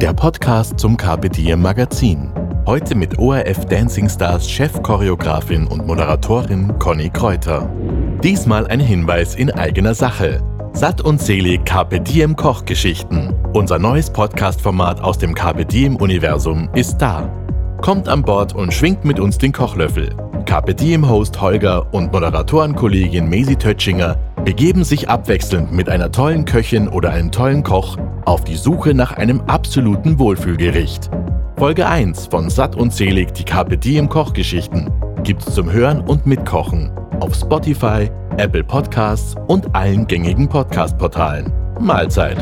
der Podcast zum Carpe Diem Magazin. Heute mit ORF Dancing Stars Chefchoreografin und Moderatorin Conny Kräuter. Diesmal ein Hinweis in eigener Sache. Satt und selig Carpe Diem Kochgeschichten. Unser neues Podcast-Format aus dem Carpe Diem Universum ist da. Kommt an Bord und schwingt mit uns den Kochlöffel. Carpe Diem Host Holger und Moderatorenkollegin Mesi Tötschinger begeben sich abwechselnd mit einer tollen Köchin oder einem tollen Koch auf die Suche nach einem absoluten Wohlfühlgericht. Folge 1 von Satt und Selig, die Carpe Diem Kochgeschichten, gibt's zum Hören und Mitkochen auf Spotify, Apple Podcasts und allen gängigen Podcast-Portalen. Mahlzeit!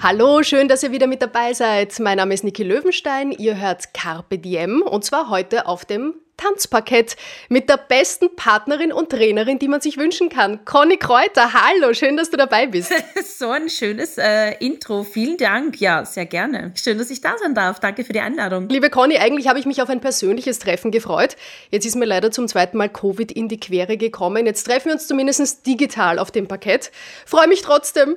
Hallo, schön, dass ihr wieder mit dabei seid. Mein Name ist Niki Löwenstein. Ihr hört Carpe Diem und zwar heute auf dem Tanzparkett mit der besten Partnerin und Trainerin, die man sich wünschen kann. Conny Kräuter, hallo, schön, dass du dabei bist. so ein schönes äh, Intro, vielen Dank. Ja, sehr gerne. Schön, dass ich da sein darf. Danke für die Einladung. Liebe Conny, eigentlich habe ich mich auf ein persönliches Treffen gefreut. Jetzt ist mir leider zum zweiten Mal Covid in die Quere gekommen. Jetzt treffen wir uns zumindest digital auf dem Parkett. Freue mich trotzdem.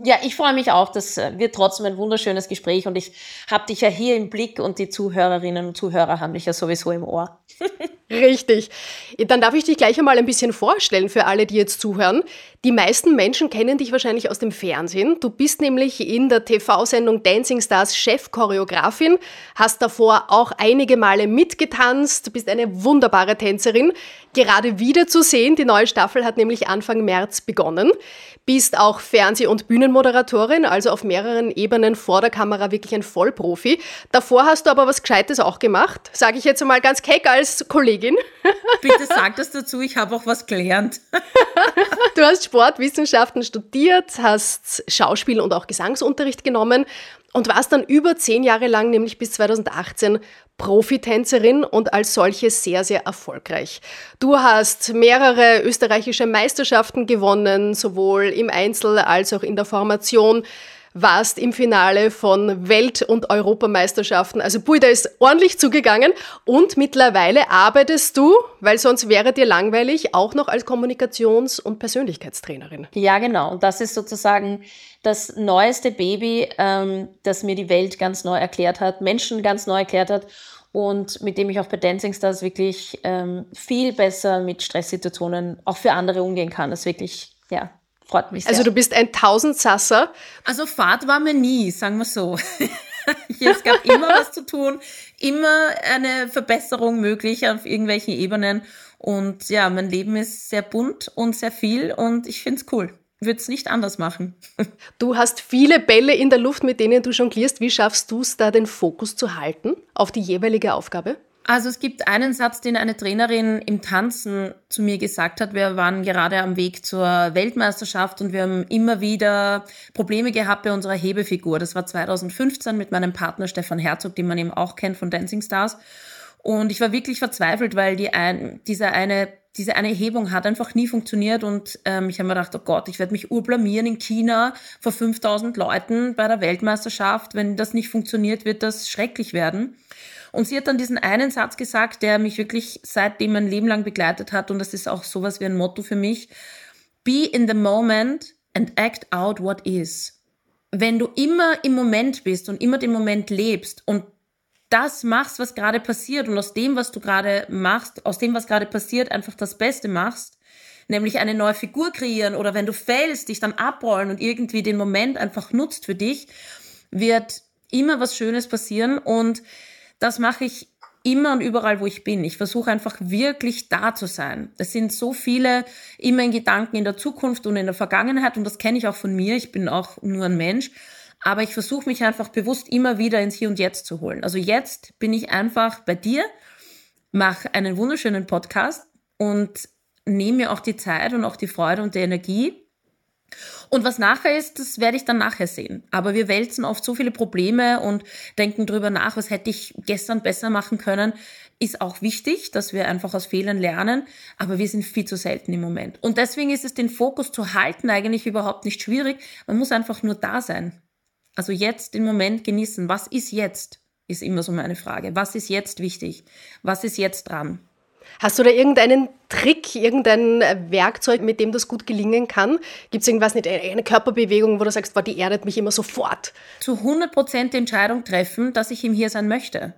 Ja, ich freue mich auch. Das äh, wird trotzdem ein wunderschönes Gespräch und ich habe dich ja hier im Blick und die Zuhörerinnen und Zuhörer haben dich ja sowieso im Ohr. Richtig. Dann darf ich dich gleich einmal ein bisschen vorstellen für alle, die jetzt zuhören. Die meisten Menschen kennen dich wahrscheinlich aus dem Fernsehen. Du bist nämlich in der TV-Sendung Dancing Stars Chefchoreografin, hast davor auch einige Male mitgetanzt, bist eine wunderbare Tänzerin. Gerade wieder zu sehen, die neue Staffel hat nämlich Anfang März begonnen bist auch Fernseh- und Bühnenmoderatorin, also auf mehreren Ebenen vor der Kamera wirklich ein Vollprofi. Davor hast du aber was Gescheites auch gemacht, sage ich jetzt einmal ganz keck als Kollegin. Bitte sag das dazu, ich habe auch was gelernt. du hast Sportwissenschaften studiert, hast Schauspiel und auch Gesangsunterricht genommen und warst dann über zehn Jahre lang, nämlich bis 2018, Profitänzerin und als solche sehr, sehr erfolgreich. Du hast mehrere österreichische Meisterschaften gewonnen, sowohl im Einzel als auch in der Formation warst im Finale von Welt- und Europameisterschaften. Also Pui, da ist ordentlich zugegangen. Und mittlerweile arbeitest du, weil sonst wäre dir langweilig, auch noch als Kommunikations- und Persönlichkeitstrainerin. Ja, genau. Und das ist sozusagen das neueste Baby, ähm, das mir die Welt ganz neu erklärt hat, Menschen ganz neu erklärt hat und mit dem ich auch bei Dancing Stars wirklich ähm, viel besser mit Stresssituationen auch für andere umgehen kann. Das wirklich, ja, freut mich also sehr. Also du bist ein Tausendsasser. Also Fahrt war mir nie, sagen wir so. es gab immer was zu tun, immer eine Verbesserung möglich auf irgendwelchen Ebenen. Und ja, mein Leben ist sehr bunt und sehr viel und ich finde es cool würde es nicht anders machen. Du hast viele Bälle in der Luft, mit denen du jonglierst. Wie schaffst du es da, den Fokus zu halten auf die jeweilige Aufgabe? Also es gibt einen Satz, den eine Trainerin im Tanzen zu mir gesagt hat. Wir waren gerade am Weg zur Weltmeisterschaft und wir haben immer wieder Probleme gehabt bei unserer Hebefigur. Das war 2015 mit meinem Partner Stefan Herzog, den man eben auch kennt von Dancing Stars. Und ich war wirklich verzweifelt, weil die ein, dieser eine diese eine Hebung hat einfach nie funktioniert und ähm, ich habe mir gedacht, oh Gott, ich werde mich urblamieren in China vor 5000 Leuten bei der Weltmeisterschaft. Wenn das nicht funktioniert, wird das schrecklich werden. Und sie hat dann diesen einen Satz gesagt, der mich wirklich seitdem mein Leben lang begleitet hat und das ist auch sowas wie ein Motto für mich. Be in the moment and act out what is. Wenn du immer im Moment bist und immer den Moment lebst und das machst, was gerade passiert und aus dem, was du gerade machst, aus dem, was gerade passiert, einfach das Beste machst, nämlich eine neue Figur kreieren oder wenn du fällst, dich dann abrollen und irgendwie den Moment einfach nutzt für dich, wird immer was Schönes passieren und das mache ich immer und überall, wo ich bin. Ich versuche einfach wirklich da zu sein. Es sind so viele immer in Gedanken in der Zukunft und in der Vergangenheit und das kenne ich auch von mir. Ich bin auch nur ein Mensch. Aber ich versuche mich einfach bewusst immer wieder ins Hier und Jetzt zu holen. Also jetzt bin ich einfach bei dir, mache einen wunderschönen Podcast und nehme mir auch die Zeit und auch die Freude und die Energie, Und was nachher ist, das werde ich dann nachher sehen. Aber wir wälzen oft so viele Probleme und denken drüber nach, was hätte ich gestern besser machen können. Ist auch wichtig, dass wir einfach aus Fehlern lernen, aber wir sind viel zu selten im Moment. Und deswegen ist es, den Fokus zu halten, eigentlich überhaupt nicht schwierig. Man muss einfach nur da sein. Also jetzt den Moment genießen. Was ist jetzt? Ist immer so meine Frage. Was ist jetzt wichtig? Was ist jetzt dran? Hast du da irgendeinen Trick, irgendein Werkzeug, mit dem das gut gelingen kann? Gibt es irgendwas, eine Körperbewegung, wo du sagst, boah, die erdet mich immer sofort? Zu 100 Prozent die Entscheidung treffen, dass ich ihm hier sein möchte.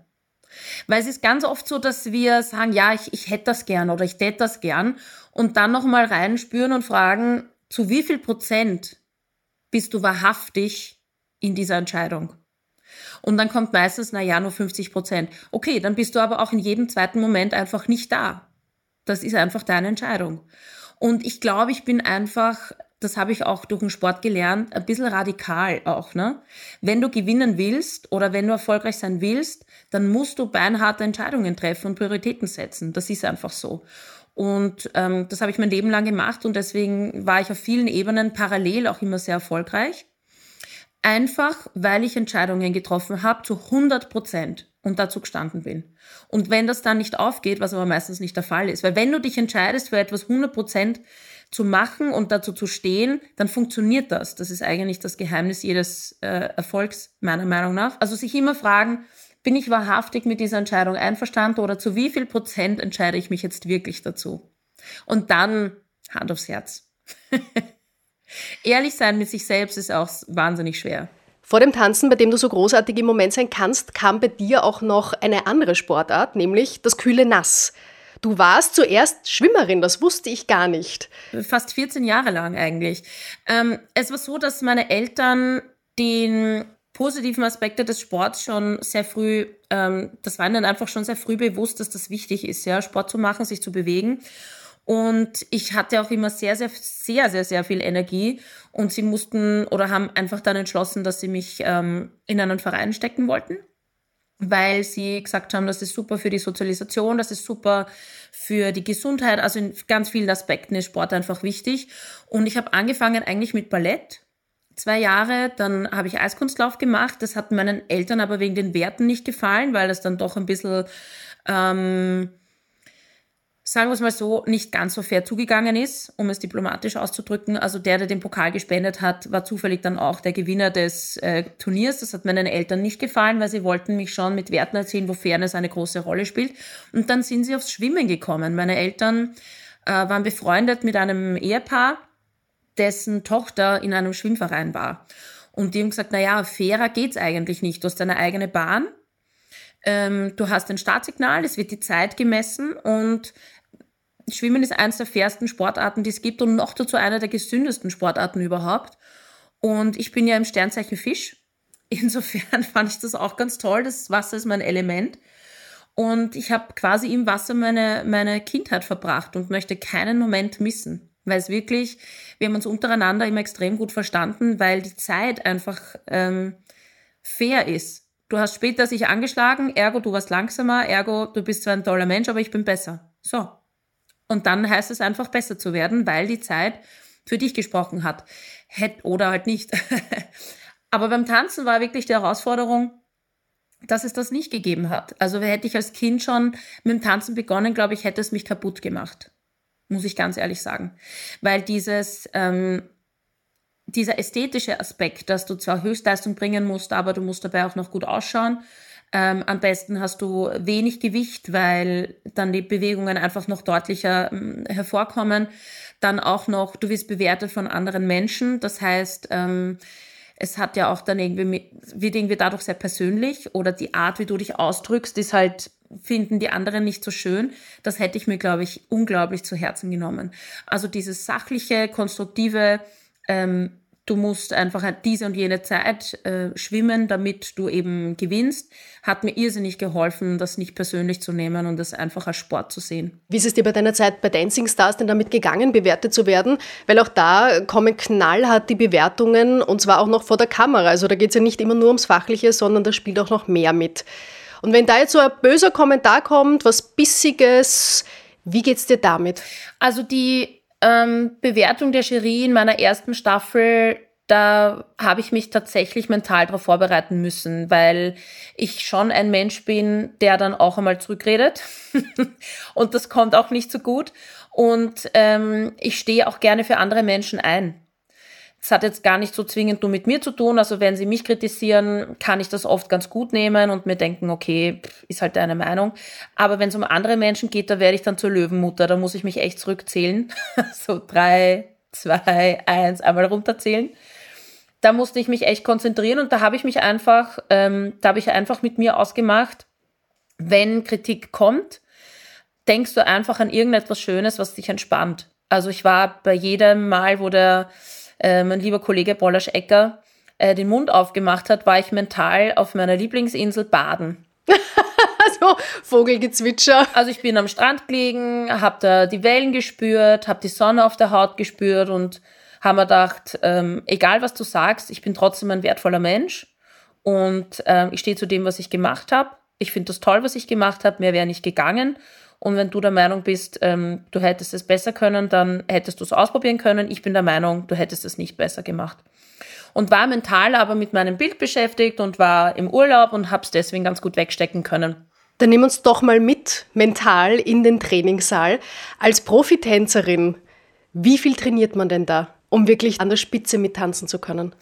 Weil es ist ganz oft so, dass wir sagen, ja, ich, ich hätte das gern oder ich hätte das gern und dann nochmal reinspüren und fragen, zu wie viel Prozent bist du wahrhaftig in dieser Entscheidung? Und dann kommt meistens, na ja, nur 50 Prozent. Okay, dann bist du aber auch in jedem zweiten Moment einfach nicht da. Das ist einfach deine Entscheidung. Und ich glaube, ich bin einfach, das habe ich auch durch den Sport gelernt, ein bisschen radikal auch. Ne? Wenn du gewinnen willst oder wenn du erfolgreich sein willst, dann musst du beinharte Entscheidungen treffen und Prioritäten setzen. Das ist einfach so. Und ähm, das habe ich mein Leben lang gemacht und deswegen war ich auf vielen Ebenen parallel auch immer sehr erfolgreich. Einfach, weil ich Entscheidungen getroffen habe zu 100 Prozent und dazu gestanden bin. Und wenn das dann nicht aufgeht, was aber meistens nicht der Fall ist, weil wenn du dich entscheidest für etwas 100 Prozent zu machen und dazu zu stehen, dann funktioniert das. Das ist eigentlich das Geheimnis jedes äh, Erfolgs, meiner Meinung nach. Also sich immer fragen, bin ich wahrhaftig mit dieser Entscheidung einverstanden oder zu wie viel Prozent entscheide ich mich jetzt wirklich dazu? Und dann Hand aufs Herz. Ehrlich sein mit sich selbst ist auch wahnsinnig schwer. Vor dem Tanzen, bei dem du so großartig im Moment sein kannst, kam bei dir auch noch eine andere Sportart, nämlich das kühle Nass. Du warst zuerst Schwimmerin, das wusste ich gar nicht. Fast 14 Jahre lang eigentlich. Ähm, es war so, dass meine Eltern den positiven Aspekte des Sports schon sehr früh, ähm, das war ihnen einfach schon sehr früh bewusst, dass das wichtig ist, ja, Sport zu machen, sich zu bewegen. Und ich hatte auch immer sehr, sehr, sehr, sehr, sehr viel Energie. Und sie mussten oder haben einfach dann entschlossen, dass sie mich ähm, in einen Verein stecken wollten, weil sie gesagt haben, das ist super für die Sozialisation, das ist super für die Gesundheit. Also in ganz vielen Aspekten ist Sport einfach wichtig. Und ich habe angefangen eigentlich mit Ballett. Zwei Jahre, dann habe ich Eiskunstlauf gemacht. Das hat meinen Eltern aber wegen den Werten nicht gefallen, weil das dann doch ein bisschen ähm, sagen wir es mal so, nicht ganz so fair zugegangen ist, um es diplomatisch auszudrücken. Also der, der den Pokal gespendet hat, war zufällig dann auch der Gewinner des äh, Turniers. Das hat meinen Eltern nicht gefallen, weil sie wollten mich schon mit Werten erzählen, wo Fairness eine große Rolle spielt. Und dann sind sie aufs Schwimmen gekommen. Meine Eltern äh, waren befreundet mit einem Ehepaar, dessen Tochter in einem Schwimmverein war. Und die haben gesagt, na ja, fairer geht's eigentlich nicht. Du hast deine eigene Bahn, ähm, du hast ein Startsignal, es wird die Zeit gemessen und Schwimmen ist eines der fairsten Sportarten, die es gibt und noch dazu einer der gesündesten Sportarten überhaupt. Und ich bin ja im Sternzeichen Fisch. Insofern fand ich das auch ganz toll. Das Wasser ist mein Element. Und ich habe quasi im Wasser meine, meine Kindheit verbracht und möchte keinen Moment missen. Weil es wirklich, wir haben uns untereinander immer extrem gut verstanden, weil die Zeit einfach ähm, fair ist. Du hast später sich angeschlagen, ergo du warst langsamer, ergo du bist zwar ein toller Mensch, aber ich bin besser. So, und dann heißt es einfach besser zu werden, weil die Zeit für dich gesprochen hat. Hätt oder halt nicht. Aber beim Tanzen war wirklich die Herausforderung, dass es das nicht gegeben hat. Also hätte ich als Kind schon mit dem Tanzen begonnen, glaube ich, hätte es mich kaputt gemacht. Muss ich ganz ehrlich sagen. Weil dieses, ähm, dieser ästhetische Aspekt, dass du zwar Höchstleistung bringen musst, aber du musst dabei auch noch gut ausschauen, ähm, am besten hast du wenig Gewicht, weil dann die Bewegungen einfach noch deutlicher ähm, hervorkommen. Dann auch noch, du wirst bewertet von anderen Menschen. Das heißt, ähm, es hat ja auch dann irgendwie, wird irgendwie dadurch sehr persönlich oder die Art, wie du dich ausdrückst, ist halt, finden die anderen nicht so schön. Das hätte ich mir, glaube ich, unglaublich zu Herzen genommen. Also dieses sachliche, konstruktive, ähm, du musst einfach diese und jene Zeit äh, schwimmen, damit du eben gewinnst, hat mir irrsinnig geholfen, das nicht persönlich zu nehmen und das einfach als Sport zu sehen. Wie ist es dir bei deiner Zeit bei Dancing Stars denn damit gegangen, bewertet zu werden? Weil auch da kommen knallhart die Bewertungen und zwar auch noch vor der Kamera. Also da geht es ja nicht immer nur ums Fachliche, sondern da spielt auch noch mehr mit. Und wenn da jetzt so ein böser Kommentar kommt, was Bissiges, wie geht's dir damit? Also die Ähm, Bewertung der Jury in meiner ersten Staffel, da habe ich mich tatsächlich mental darauf vorbereiten müssen, weil ich schon ein Mensch bin, der dann auch einmal zurückredet. und das kommt auch nicht so gut. Und ähm, ich stehe auch gerne für andere Menschen ein. Das hat jetzt gar nicht so zwingend nur mit mir zu tun. Also wenn sie mich kritisieren, kann ich das oft ganz gut nehmen und mir denken, okay, ist halt deine Meinung. Aber wenn es um andere Menschen geht, da werde ich dann zur Löwenmutter. Da muss ich mich echt zurückzählen. so drei, zwei, eins, einmal runterzählen. Da musste ich mich echt konzentrieren und da habe ich mich einfach, ähm, da habe ich einfach mit mir ausgemacht, wenn Kritik kommt, denkst du einfach an irgendetwas Schönes, was dich entspannt. Also ich war bei jedem Mal, wo der äh, mein lieber Kollege Bollasch Ecker äh, den Mund aufgemacht hat, war ich mental auf meiner Lieblingsinsel baden. also Vogelgezwitscher. Also ich bin am Strand gelegen, habe da die Wellen gespürt, habe die Sonne auf der Haut gespürt und habe mir gedacht, ähm, egal was du sagst, ich bin trotzdem ein wertvoller Mensch und ähm, ich stehe zu dem, was ich gemacht habe. Ich finde das toll, was ich gemacht habe, mehr wäre nicht gegangen. Und wenn du der Meinung bist, ähm, du hättest es besser können, dann hättest du es ausprobieren können. Ich bin der Meinung, du hättest es nicht besser gemacht. Und war mental aber mit meinem Bild beschäftigt und war im Urlaub und habe es deswegen ganz gut wegstecken können. Dann nimm uns doch mal mit mental in den Trainingssaal. Als Profitänzerin, wie viel trainiert man denn da? Um wirklich an der Spitze mittanzen zu können?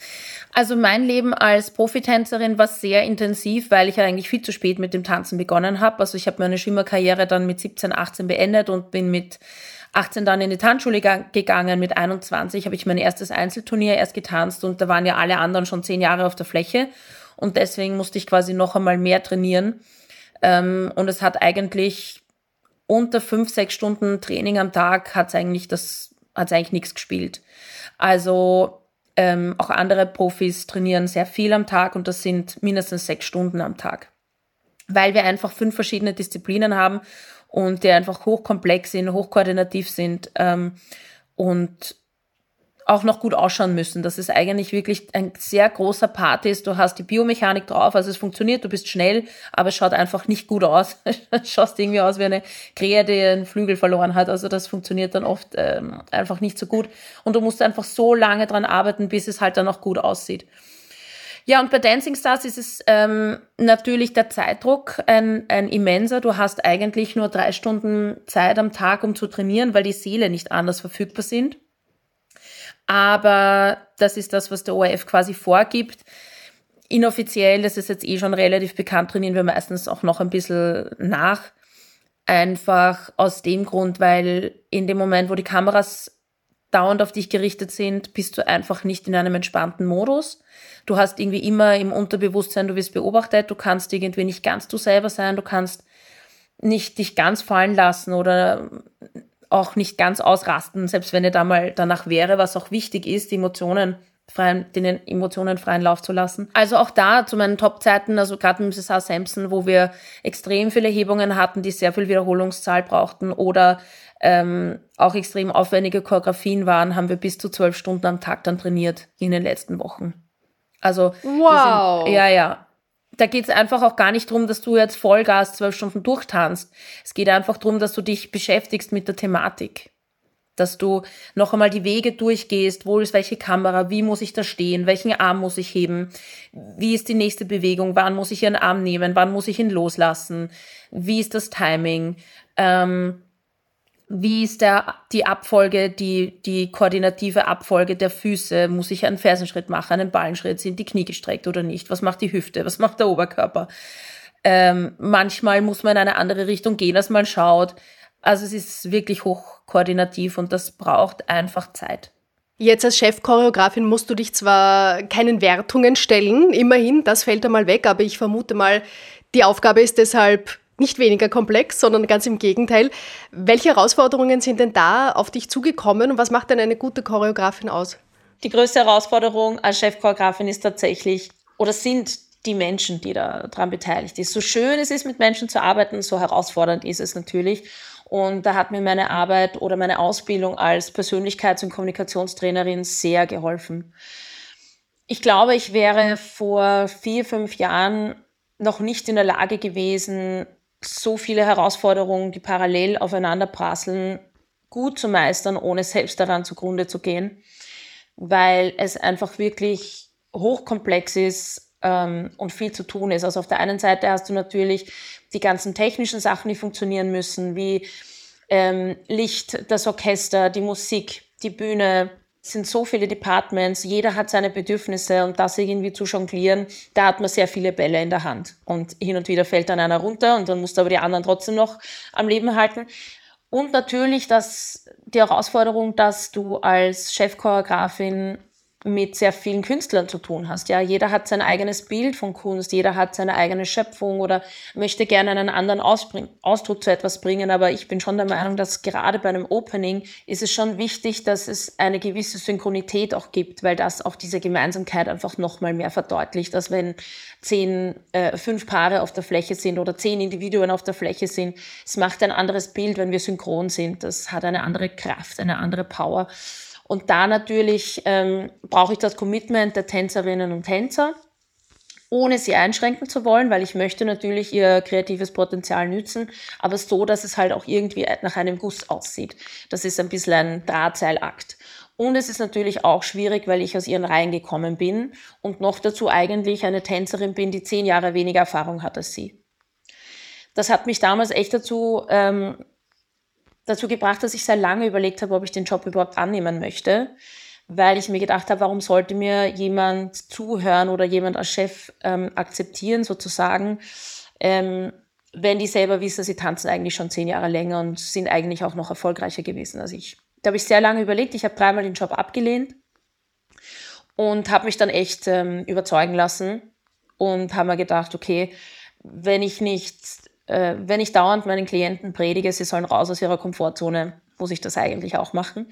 Also mein Leben als Profitänzerin war sehr intensiv, weil ich ja eigentlich viel zu spät mit dem Tanzen begonnen habe. Also ich habe meine Schwimmerkarriere dann mit 17, 18 beendet und bin mit 18 dann in die Tanzschule gegangen. Mit 21 habe ich mein erstes Einzelturnier erst getanzt und da waren ja alle anderen schon zehn Jahre auf der Fläche. Und deswegen musste ich quasi noch einmal mehr trainieren. Ähm, und es hat eigentlich unter fünf, sechs Stunden Training am Tag hat es eigentlich eigentlich nichts gespielt. Also ähm, auch andere Profis trainieren sehr viel am Tag und das sind mindestens sechs Stunden am Tag. Weil wir einfach fünf verschiedene Disziplinen haben und die einfach hochkomplex sind, hochkoordinativ sind ähm, und auch noch gut ausschauen müssen. Das ist eigentlich wirklich ein sehr großer Part ist. Du hast die Biomechanik drauf, also es funktioniert, du bist schnell, aber es schaut einfach nicht gut aus. Schaust irgendwie aus wie eine Krähe, die einen Flügel verloren hat. Also das funktioniert dann oft ähm, einfach nicht so gut. Und du musst einfach so lange dran arbeiten, bis es halt dann auch gut aussieht. Ja, und bei Dancing Stars ist es ähm, natürlich der Zeitdruck ein, ein immenser. Du hast eigentlich nur drei Stunden Zeit am Tag, um zu trainieren, weil die Seele nicht anders verfügbar sind. Aber das ist das, was der ORF quasi vorgibt. Inoffiziell, das ist jetzt eh schon relativ bekannt, trainieren wir meistens auch noch ein bisschen nach. Einfach aus dem Grund, weil in dem Moment, wo die Kameras dauernd auf dich gerichtet sind, bist du einfach nicht in einem entspannten Modus. Du hast irgendwie immer im Unterbewusstsein, du wirst beobachtet, du kannst irgendwie nicht ganz du selber sein, du kannst nicht dich ganz fallen lassen oder auch nicht ganz ausrasten, selbst wenn er da mal danach wäre, was auch wichtig ist, die Emotionen freien, den Emotionen freien Lauf zu lassen. Also auch da zu meinen Top-Zeiten, also gerade mit Cesar Sampson, wo wir extrem viele Hebungen hatten, die sehr viel Wiederholungszahl brauchten oder ähm, auch extrem aufwendige Choreografien waren, haben wir bis zu zwölf Stunden am Tag dann trainiert in den letzten Wochen. Also wow. Sind, ja, ja da geht es einfach auch gar nicht darum, dass du jetzt Vollgas zwölf Stunden durchtanzt. Es geht einfach darum, dass du dich beschäftigst mit der Thematik. Dass du noch einmal die Wege durchgehst, wo ist welche Kamera, wie muss ich da stehen, welchen Arm muss ich heben, wie ist die nächste Bewegung, wann muss ich ihren Arm nehmen, wann muss ich ihn loslassen, wie ist das Timing. Ähm, wie ist der, die Abfolge, die, die koordinative Abfolge der Füße? Muss ich einen Fersenschritt machen, einen Ballenschritt? Sind die Knie gestreckt oder nicht? Was macht die Hüfte? Was macht der Oberkörper? Ähm, manchmal muss man in eine andere Richtung gehen, als man schaut. Also es ist wirklich hochkoordinativ und das braucht einfach Zeit. Jetzt als Chefchoreografin musst du dich zwar keinen Wertungen stellen, immerhin, das fällt einmal weg, aber ich vermute mal, die Aufgabe ist deshalb nicht weniger komplex, sondern ganz im Gegenteil. Welche Herausforderungen sind denn da auf dich zugekommen und was macht denn eine gute Choreografin aus? Die größte Herausforderung als Chefchoreografin ist tatsächlich oder sind die Menschen, die da dran beteiligt sind. So schön es ist, mit Menschen zu arbeiten, so herausfordernd ist es natürlich. Und da hat mir meine Arbeit oder meine Ausbildung als Persönlichkeits- und Kommunikationstrainerin sehr geholfen. Ich glaube, ich wäre vor vier, fünf Jahren noch nicht in der Lage gewesen, so viele Herausforderungen, die parallel aufeinander prasseln, gut zu meistern, ohne selbst daran zugrunde zu gehen, weil es einfach wirklich hochkomplex ist ähm, und viel zu tun ist. Also auf der einen Seite hast du natürlich die ganzen technischen Sachen, die funktionieren müssen, wie ähm, Licht, das Orchester, die Musik, die Bühne, es sind so viele Departments, jeder hat seine Bedürfnisse und das irgendwie zu jonglieren, da hat man sehr viele Bälle in der Hand. Und hin und wieder fällt dann einer runter und dann musst du aber die anderen trotzdem noch am Leben halten. Und natürlich dass die Herausforderung, dass du als Chefchoreografin mit sehr vielen Künstlern zu tun hast. Ja, jeder hat sein eigenes Bild von Kunst, jeder hat seine eigene Schöpfung oder möchte gerne einen anderen Ausdruck zu etwas bringen. Aber ich bin schon der Meinung, dass gerade bei einem Opening ist es schon wichtig, dass es eine gewisse Synchronität auch gibt, weil das auch diese Gemeinsamkeit einfach nochmal mehr verdeutlicht, als wenn zehn, äh, fünf Paare auf der Fläche sind oder zehn Individuen auf der Fläche sind. Es macht ein anderes Bild, wenn wir synchron sind. Das hat eine andere Kraft, eine andere Power. Und da natürlich ähm, brauche ich das Commitment der Tänzerinnen und Tänzer, ohne sie einschränken zu wollen, weil ich möchte natürlich ihr kreatives Potenzial nützen, aber so, dass es halt auch irgendwie nach einem Guss aussieht. Das ist ein bisschen ein Drahtseilakt. Und es ist natürlich auch schwierig, weil ich aus ihren Reihen gekommen bin und noch dazu eigentlich eine Tänzerin bin, die zehn Jahre weniger Erfahrung hat als sie. Das hat mich damals echt dazu ähm, dazu gebracht, dass ich sehr lange überlegt habe, ob ich den Job überhaupt annehmen möchte, weil ich mir gedacht habe, warum sollte mir jemand zuhören oder jemand als Chef ähm, akzeptieren sozusagen, ähm, wenn die selber wissen, sie tanzen eigentlich schon zehn Jahre länger und sind eigentlich auch noch erfolgreicher gewesen als ich. Da habe ich sehr lange überlegt. Ich habe dreimal den Job abgelehnt und habe mich dann echt ähm, überzeugen lassen und habe mir gedacht, okay, wenn ich nicht äh, wenn ich dauernd meinen Klienten predige, sie sollen raus aus ihrer Komfortzone, muss ich das eigentlich auch machen.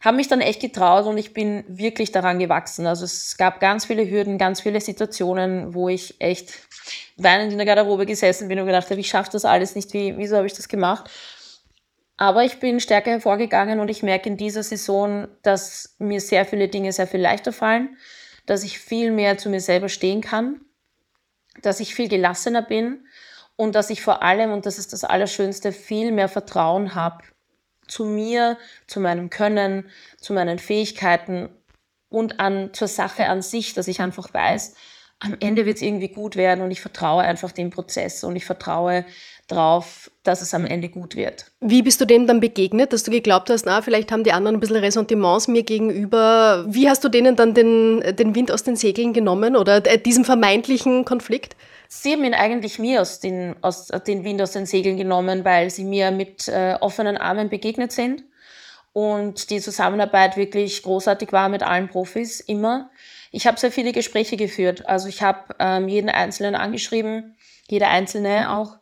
Habe mich dann echt getraut und ich bin wirklich daran gewachsen. Also es gab ganz viele Hürden, ganz viele Situationen, wo ich echt weinend in der Garderobe gesessen bin und gedacht habe, ich schaffe das alles nicht, wie, wieso habe ich das gemacht? Aber ich bin stärker hervorgegangen und ich merke in dieser Saison, dass mir sehr viele Dinge sehr viel leichter fallen, dass ich viel mehr zu mir selber stehen kann, dass ich viel gelassener bin und dass ich vor allem, und das ist das Allerschönste, viel mehr Vertrauen habe zu mir, zu meinem Können, zu meinen Fähigkeiten und an, zur Sache an sich, dass ich einfach weiß, am Ende wird es irgendwie gut werden und ich vertraue einfach dem Prozess und ich vertraue darauf, dass es am Ende gut wird. Wie bist du dem dann begegnet, dass du geglaubt hast, na, vielleicht haben die anderen ein bisschen Ressentiments mir gegenüber? Wie hast du denen dann den, den Wind aus den Segeln genommen oder äh, diesem vermeintlichen Konflikt? Sie haben ihn eigentlich mir aus den, aus den Wind aus den Segeln genommen, weil sie mir mit äh, offenen Armen begegnet sind und die Zusammenarbeit wirklich großartig war mit allen Profis, immer. Ich habe sehr viele Gespräche geführt. Also ich habe ähm, jeden Einzelnen angeschrieben, jeder Einzelne auch,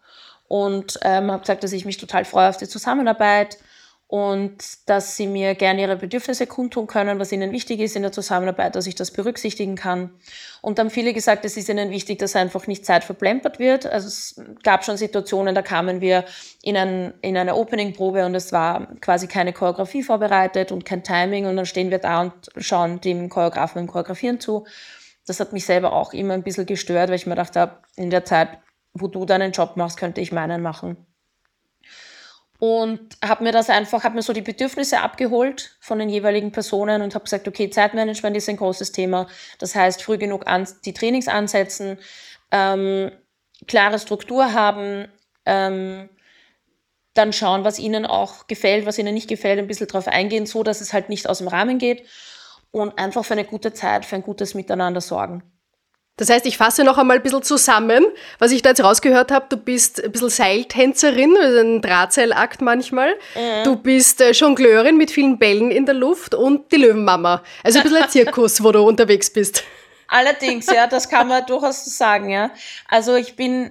und ähm, habe gesagt, dass ich mich total freue auf die Zusammenarbeit und dass sie mir gerne ihre Bedürfnisse kundtun können, was ihnen wichtig ist in der Zusammenarbeit, dass ich das berücksichtigen kann. Und dann viele gesagt, es ist ihnen wichtig, dass einfach nicht Zeit verplempert wird. Also es gab schon Situationen, da kamen wir in, ein, in eine Opening-Probe und es war quasi keine Choreografie vorbereitet und kein Timing und dann stehen wir da und schauen dem Choreografen beim Choreografieren zu. Das hat mich selber auch immer ein bisschen gestört, weil ich mir gedacht habe, in der Zeit, wo du deinen Job machst, könnte ich meinen machen und habe mir das einfach, habe mir so die Bedürfnisse abgeholt von den jeweiligen Personen und habe gesagt, okay, Zeitmanagement ist ein großes Thema. Das heißt, früh genug an, die Trainings ansetzen, ähm, klare Struktur haben, ähm, dann schauen, was ihnen auch gefällt, was ihnen nicht gefällt, ein bisschen drauf eingehen, so dass es halt nicht aus dem Rahmen geht und einfach für eine gute Zeit, für ein gutes Miteinander sorgen. Das heißt, ich fasse noch einmal ein bisschen zusammen, was ich da jetzt rausgehört habe. Du bist ein bisschen Seiltänzerin, also ein Drahtseilakt manchmal. Mhm. Du bist äh, Jongleurin mit vielen Bällen in der Luft und die Löwenmama. Also ein bisschen ein Zirkus, wo du unterwegs bist. Allerdings, ja, das kann man durchaus sagen, ja. Also ich bin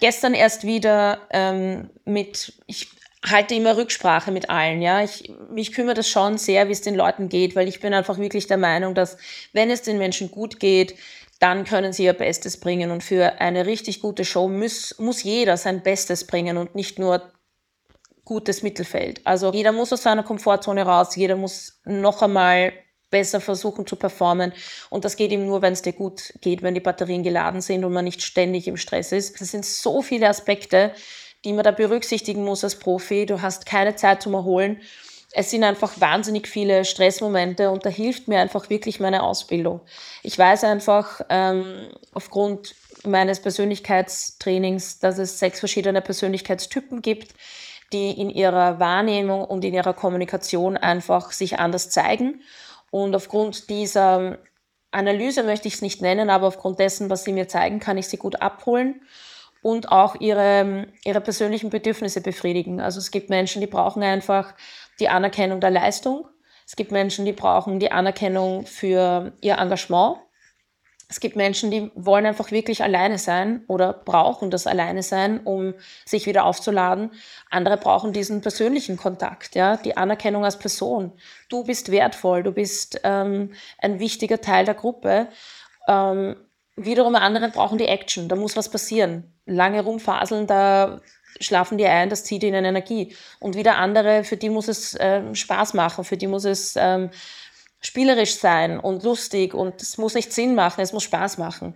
gestern erst wieder ähm, mit, ich halte immer Rücksprache mit allen, ja. Ich, mich kümmert das schon sehr, wie es den Leuten geht, weil ich bin einfach wirklich der Meinung, dass wenn es den Menschen gut geht, dann können sie ihr Bestes bringen. Und für eine richtig gute Show muss, muss jeder sein Bestes bringen und nicht nur gutes Mittelfeld. Also jeder muss aus seiner Komfortzone raus, jeder muss noch einmal besser versuchen zu performen. Und das geht ihm nur, wenn es dir gut geht, wenn die Batterien geladen sind und man nicht ständig im Stress ist. Das sind so viele Aspekte, die man da berücksichtigen muss als Profi. Du hast keine Zeit zum Erholen. Es sind einfach wahnsinnig viele Stressmomente und da hilft mir einfach wirklich meine Ausbildung. Ich weiß einfach ähm, aufgrund meines Persönlichkeitstrainings, dass es sechs verschiedene Persönlichkeitstypen gibt, die in ihrer Wahrnehmung und in ihrer Kommunikation einfach sich anders zeigen. Und aufgrund dieser Analyse möchte ich es nicht nennen, aber aufgrund dessen, was sie mir zeigen, kann ich sie gut abholen und auch ihre, ihre persönlichen Bedürfnisse befriedigen. Also es gibt Menschen, die brauchen einfach die Anerkennung der Leistung. Es gibt Menschen, die brauchen die Anerkennung für ihr Engagement. Es gibt Menschen, die wollen einfach wirklich alleine sein oder brauchen das alleine sein, um sich wieder aufzuladen. Andere brauchen diesen persönlichen Kontakt, ja, die Anerkennung als Person. Du bist wertvoll, du bist ähm, ein wichtiger Teil der Gruppe. Ähm, wiederum andere brauchen die Action, da muss was passieren. Lange rumfaseln, da schlafen die ein, das zieht ihnen Energie. Und wieder andere, für die muss es ähm, Spaß machen, für die muss es ähm, spielerisch sein und lustig und es muss nicht Sinn machen, es muss Spaß machen.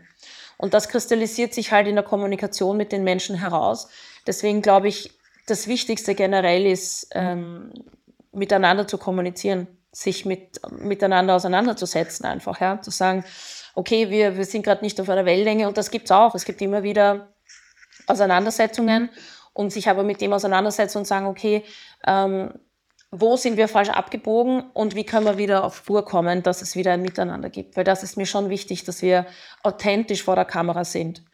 Und das kristallisiert sich halt in der Kommunikation mit den Menschen heraus. Deswegen glaube ich, das Wichtigste generell ist, ähm, miteinander zu kommunizieren, sich mit, miteinander auseinanderzusetzen einfach, ja, zu sagen, okay, wir, wir sind gerade nicht auf einer Wellenlänge und das gibt's auch. Es gibt immer wieder Auseinandersetzungen und sich aber mit dem auseinandersetzen und sagen, okay, ähm, wo sind wir falsch abgebogen und wie können wir wieder auf Spur kommen, dass es wieder ein Miteinander gibt. Weil das ist mir schon wichtig, dass wir authentisch vor der Kamera sind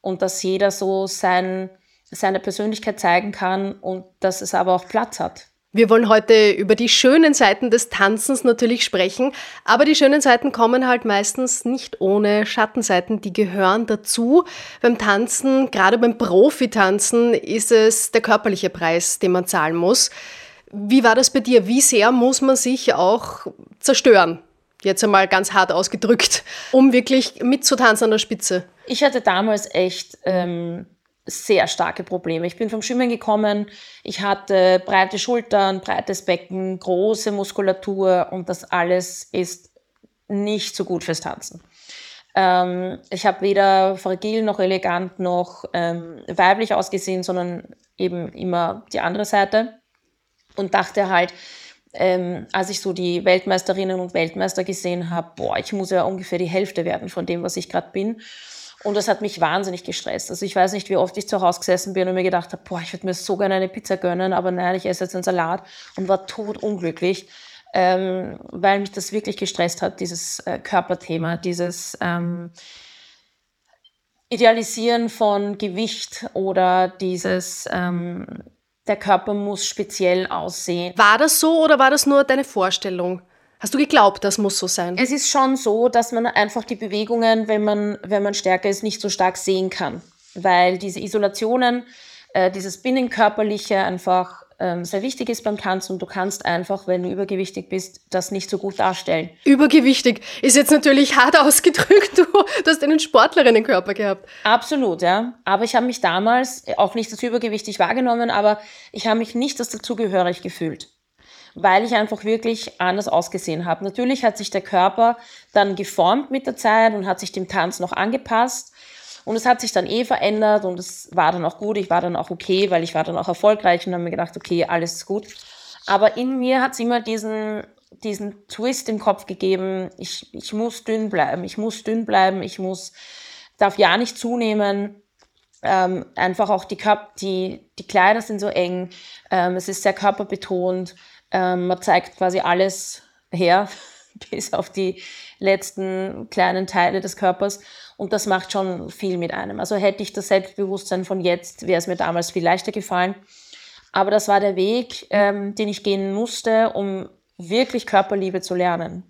und dass jeder so sein, seine Persönlichkeit zeigen kann und dass es aber auch Platz hat. Wir wollen heute über die schönen Seiten des Tanzens natürlich sprechen, aber die schönen Seiten kommen halt meistens nicht ohne Schattenseiten, die gehören dazu. Beim Tanzen, gerade beim Profitanzen, ist es der körperliche Preis, den man zahlen muss. Wie war das bei dir? Wie sehr muss man sich auch zerstören? Jetzt einmal ganz hart ausgedrückt, um wirklich mitzutanzen an der Spitze. Ich hatte damals echt ähm, sehr starke Probleme. Ich bin vom Schwimmen gekommen, ich hatte breite Schultern, breites Becken, große Muskulatur und das alles ist nicht so gut fürs Tanzen. Ähm, ich habe weder fragil noch elegant noch ähm, weiblich ausgesehen, sondern eben immer die andere Seite und dachte halt, ähm, als ich so die Weltmeisterinnen und Weltmeister gesehen habe, boah, ich muss ja ungefähr die Hälfte werden von dem, was ich gerade bin. Und das hat mich wahnsinnig gestresst. Also ich weiß nicht, wie oft ich zu Hause gesessen bin und mir gedacht habe, boah, ich würde mir so gerne eine Pizza gönnen, aber nein, ich esse jetzt einen Salat und war totunglücklich, ähm, weil mich das wirklich gestresst hat, dieses äh, Körperthema, dieses ähm, Idealisieren von Gewicht oder dieses ähm, der Körper muss speziell aussehen. War das so oder war das nur deine Vorstellung? Hast du geglaubt, das muss so sein? Es ist schon so, dass man einfach die Bewegungen, wenn man, wenn man stärker ist, nicht so stark sehen kann. Weil diese Isolationen, äh, dieses Binnenkörperliche einfach ähm, sehr wichtig ist beim Tanzen und du kannst einfach, wenn du übergewichtig bist, das nicht so gut darstellen. Übergewichtig ist jetzt natürlich hart ausgedrückt, du, du hast einen Sportlerinnenkörper gehabt. Absolut, ja. Aber ich habe mich damals auch nicht als übergewichtig wahrgenommen, aber ich habe mich nicht als dazugehörig gefühlt weil ich einfach wirklich anders ausgesehen habe. Natürlich hat sich der Körper dann geformt mit der Zeit und hat sich dem Tanz noch angepasst. Und es hat sich dann eh verändert und es war dann auch gut. Ich war dann auch okay, weil ich war dann auch erfolgreich und habe mir gedacht, okay, alles ist gut. Aber in mir hat es immer diesen, diesen Twist im Kopf gegeben. Ich, ich muss dünn bleiben. Ich muss dünn bleiben. Ich muss, darf ja nicht zunehmen. Ähm, einfach auch die, Körper, die, die Kleider sind so eng. Ähm, es ist sehr körperbetont. Ähm, man zeigt quasi alles her, bis auf die letzten kleinen Teile des Körpers. Und das macht schon viel mit einem. Also hätte ich das Selbstbewusstsein von jetzt, wäre es mir damals viel leichter gefallen. Aber das war der Weg, ähm, den ich gehen musste, um wirklich Körperliebe zu lernen.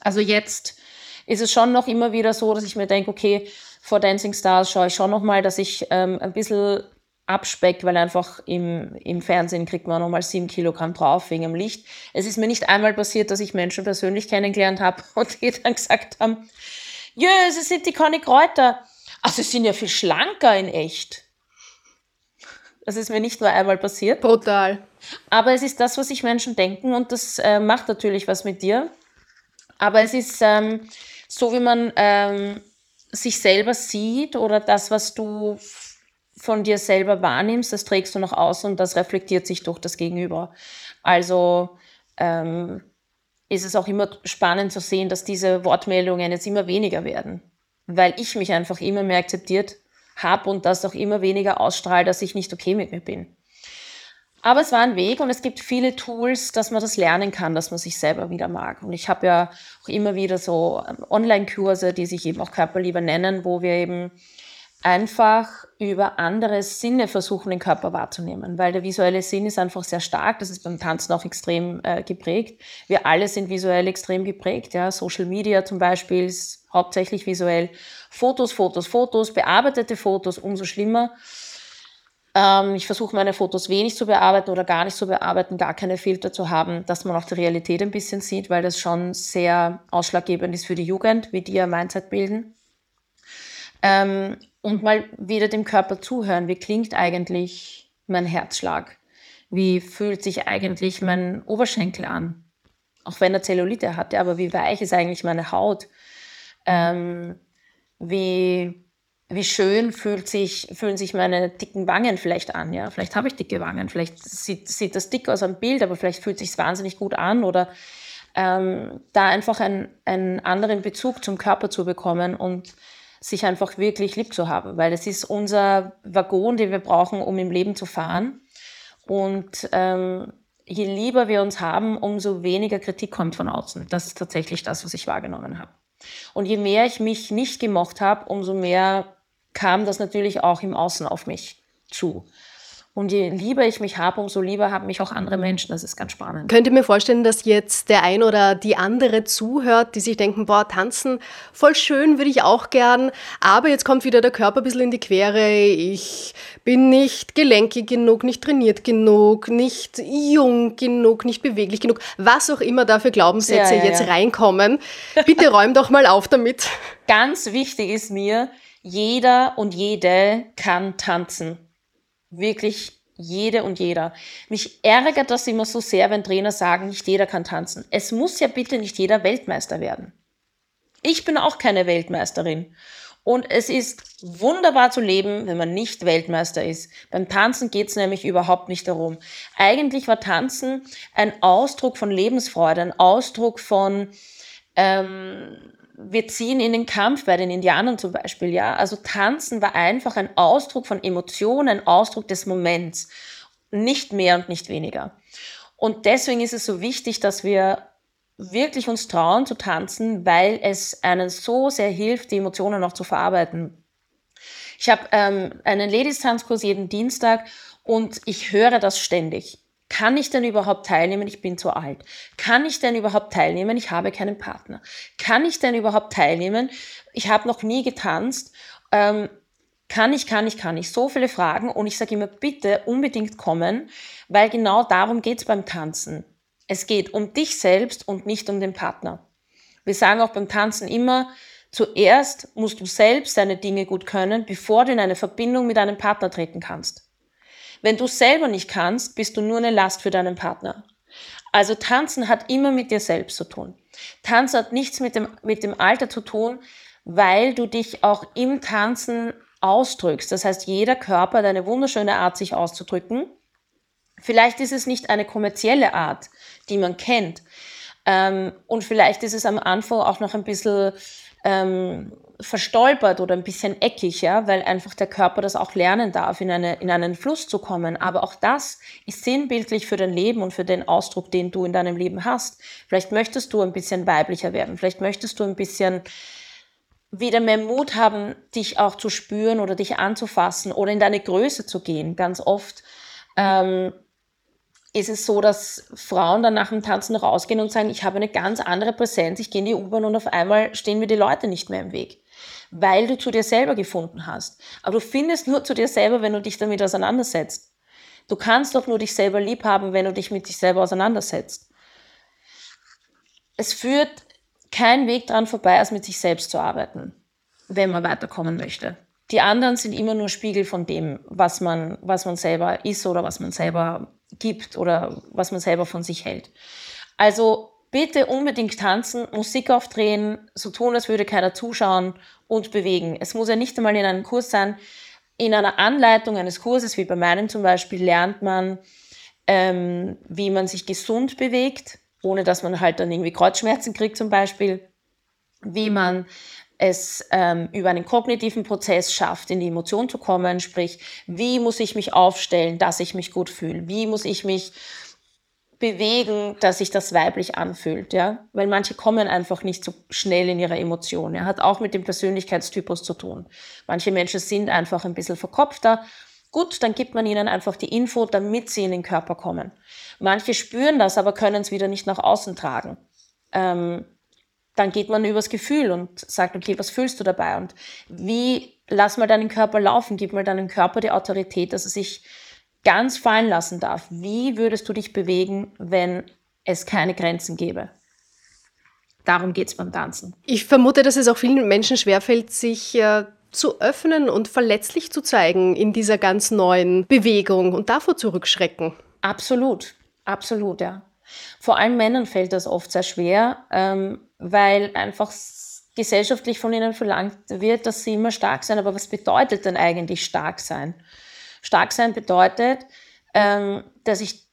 Also jetzt ist es schon noch immer wieder so, dass ich mir denke, okay, vor Dancing Stars schaue ich schon noch mal, dass ich ähm, ein bisschen abspeckt, weil einfach im, im Fernsehen kriegt man nochmal sieben Kilogramm drauf wegen dem Licht. Es ist mir nicht einmal passiert, dass ich Menschen persönlich kennengelernt habe und die dann gesagt haben, jö, sie sind die Conny Kräuter. Ach, sie sind ja viel schlanker in echt. Das ist mir nicht nur einmal passiert. Brutal. Aber es ist das, was sich Menschen denken und das äh, macht natürlich was mit dir. Aber es ist ähm, so, wie man ähm, sich selber sieht oder das, was du von dir selber wahrnimmst, das trägst du nach außen und das reflektiert sich durch das Gegenüber. Also ähm, ist es auch immer spannend zu sehen, dass diese Wortmeldungen jetzt immer weniger werden, weil ich mich einfach immer mehr akzeptiert habe und das auch immer weniger ausstrahlt, dass ich nicht okay mit mir bin. Aber es war ein Weg und es gibt viele Tools, dass man das lernen kann, dass man sich selber wieder mag. Und ich habe ja auch immer wieder so ähm, Online-Kurse, die sich eben auch Körperliebe nennen, wo wir eben einfach über andere Sinne versuchen, den Körper wahrzunehmen, weil der visuelle Sinn ist einfach sehr stark. Das ist beim Tanzen auch extrem äh, geprägt. Wir alle sind visuell extrem geprägt. Ja, Social Media zum Beispiel ist hauptsächlich visuell. Fotos, Fotos, Fotos, bearbeitete Fotos, umso schlimmer. Ähm, ich versuche meine Fotos wenig zu bearbeiten oder gar nicht zu bearbeiten, gar keine Filter zu haben, dass man auch die Realität ein bisschen sieht, weil das schon sehr ausschlaggebend ist für die Jugend, wie die ihr Mindset bilden. Ähm, und mal wieder dem Körper zuhören. Wie klingt eigentlich mein Herzschlag? Wie fühlt sich eigentlich mein Oberschenkel an? Auch wenn er Zellulite hatte, aber wie weich ist eigentlich meine Haut? Ähm, wie, wie schön fühlt sich, fühlen sich meine dicken Wangen vielleicht an? Ja? Vielleicht habe ich dicke Wangen, vielleicht sieht, sieht das dick aus am Bild, aber vielleicht fühlt sich wahnsinnig gut an oder ähm, da einfach ein, einen anderen Bezug zum Körper zu bekommen und sich einfach wirklich lieb zu haben, weil es ist unser Waggon, den wir brauchen, um im Leben zu fahren. Und ähm, je lieber wir uns haben, umso weniger Kritik kommt von außen. Das ist tatsächlich das, was ich wahrgenommen habe. Und je mehr ich mich nicht gemocht habe, umso mehr kam das natürlich auch im Außen auf mich zu. Und je lieber ich mich habe, umso lieber haben mich auch andere Menschen. Das ist ganz spannend. Könnt ihr mir vorstellen, dass jetzt der ein oder die andere zuhört, die sich denken, boah, tanzen, voll schön, würde ich auch gern, aber jetzt kommt wieder der Körper ein bisschen in die Quere. Ich bin nicht gelenkig genug, nicht trainiert genug, nicht jung genug, nicht beweglich genug, was auch immer da für Glaubenssätze ja, ja, jetzt ja. reinkommen. Bitte räum doch mal auf damit. Ganz wichtig ist mir, jeder und jede kann tanzen. Wirklich jede und jeder. Mich ärgert das immer so sehr, wenn Trainer sagen, nicht jeder kann tanzen. Es muss ja bitte nicht jeder Weltmeister werden. Ich bin auch keine Weltmeisterin. Und es ist wunderbar zu leben, wenn man nicht Weltmeister ist. Beim Tanzen geht es nämlich überhaupt nicht darum. Eigentlich war Tanzen ein Ausdruck von Lebensfreude, ein Ausdruck von ähm, wir ziehen in den Kampf bei den Indianern zum Beispiel, ja. Also tanzen war einfach ein Ausdruck von Emotionen, ein Ausdruck des Moments. Nicht mehr und nicht weniger. Und deswegen ist es so wichtig, dass wir wirklich uns trauen zu tanzen, weil es einen so sehr hilft, die Emotionen noch zu verarbeiten. Ich habe ähm, einen Ladies-Tanzkurs jeden Dienstag und ich höre das ständig. Kann ich denn überhaupt teilnehmen? Ich bin zu alt. Kann ich denn überhaupt teilnehmen? Ich habe keinen Partner. Kann ich denn überhaupt teilnehmen? Ich habe noch nie getanzt. Ähm, kann ich, kann ich, kann ich. So viele Fragen und ich sage immer, bitte unbedingt kommen, weil genau darum geht's beim Tanzen. Es geht um dich selbst und nicht um den Partner. Wir sagen auch beim Tanzen immer, zuerst musst du selbst deine Dinge gut können, bevor du in eine Verbindung mit einem Partner treten kannst. Wenn du selber nicht kannst, bist du nur eine Last für deinen Partner. Also tanzen hat immer mit dir selbst zu tun. Tanzen hat nichts mit dem, mit dem Alter zu tun, weil du dich auch im Tanzen ausdrückst. Das heißt, jeder Körper hat eine wunderschöne Art, sich auszudrücken. Vielleicht ist es nicht eine kommerzielle Art, die man kennt. Ähm, und vielleicht ist es am Anfang auch noch ein bisschen ähm, verstolpert oder ein bisschen eckig, ja, weil einfach der Körper das auch lernen darf, in, eine, in einen Fluss zu kommen. Aber auch das ist sinnbildlich für dein Leben und für den Ausdruck, den du in deinem Leben hast. Vielleicht möchtest du ein bisschen weiblicher werden, vielleicht möchtest du ein bisschen wieder mehr Mut haben, dich auch zu spüren oder dich anzufassen oder in deine Größe zu gehen. Ganz oft ähm, ist es so, dass Frauen dann nach dem Tanzen rausgehen und sagen, ich habe eine ganz andere Präsenz, ich gehe in die U-Bahn und auf einmal stehen mir die Leute nicht mehr im Weg, weil du zu dir selber gefunden hast. Aber du findest nur zu dir selber, wenn du dich damit auseinandersetzt. Du kannst doch nur dich selber lieb haben, wenn du dich mit dich selber auseinandersetzt. Es führt kein Weg dran vorbei, als mit sich selbst zu arbeiten, wenn man weiterkommen möchte. Die anderen sind immer nur Spiegel von dem, was man, was man selber ist oder was man selber gibt oder was man selber von sich hält. Also bitte unbedingt tanzen, Musik aufdrehen, so tun, als würde keiner zuschauen und bewegen. Es muss ja nicht einmal in einem Kurs sein. in einer Anleitung eines Kurses, wie bei meinem zum Beispiel, lernt man, ähm, wie man sich gesund bewegt, ohne dass man halt dann irgendwie Kreuzschmerzen kriegt zum Beispiel, wie man es ähm, über einen kognitiven Prozess schafft, in die Emotion zu kommen, sprich, wie muss ich mich aufstellen, dass ich mich gut fühle, wie muss ich mich bewegen, dass sich das weiblich anfühlt, ja, weil manche kommen einfach nicht so schnell in ihre Emotionen. Er hat auch mit dem Persönlichkeitstypus zu tun. Manche Menschen sind einfach ein bisschen verkopfter. Gut, dann gibt man ihnen einfach die Info, damit sie in den Körper kommen. Manche spüren das, aber können es wieder nicht nach außen tragen. Ähm, dann geht man übers Gefühl und sagt, okay, was fühlst du dabei? Und wie, lass mal deinen Körper laufen, gib mal deinem Körper die Autorität, dass er sich ganz fallen lassen darf. Wie würdest du dich bewegen, wenn es keine Grenzen gäbe? Darum geht es beim Tanzen. Ich vermute, dass es auch vielen Menschen schwerfällt, sich äh, zu öffnen und verletzlich zu zeigen in dieser ganz neuen Bewegung und davor zurückschrecken. Absolut, absolut, ja. Vor allem Männern fällt das oft sehr schwer, ähm, weil einfach gesellschaftlich von ihnen verlangt wird, dass sie immer stark sein. Aber was bedeutet denn eigentlich stark sein? Stark sein bedeutet, ähm, dass ich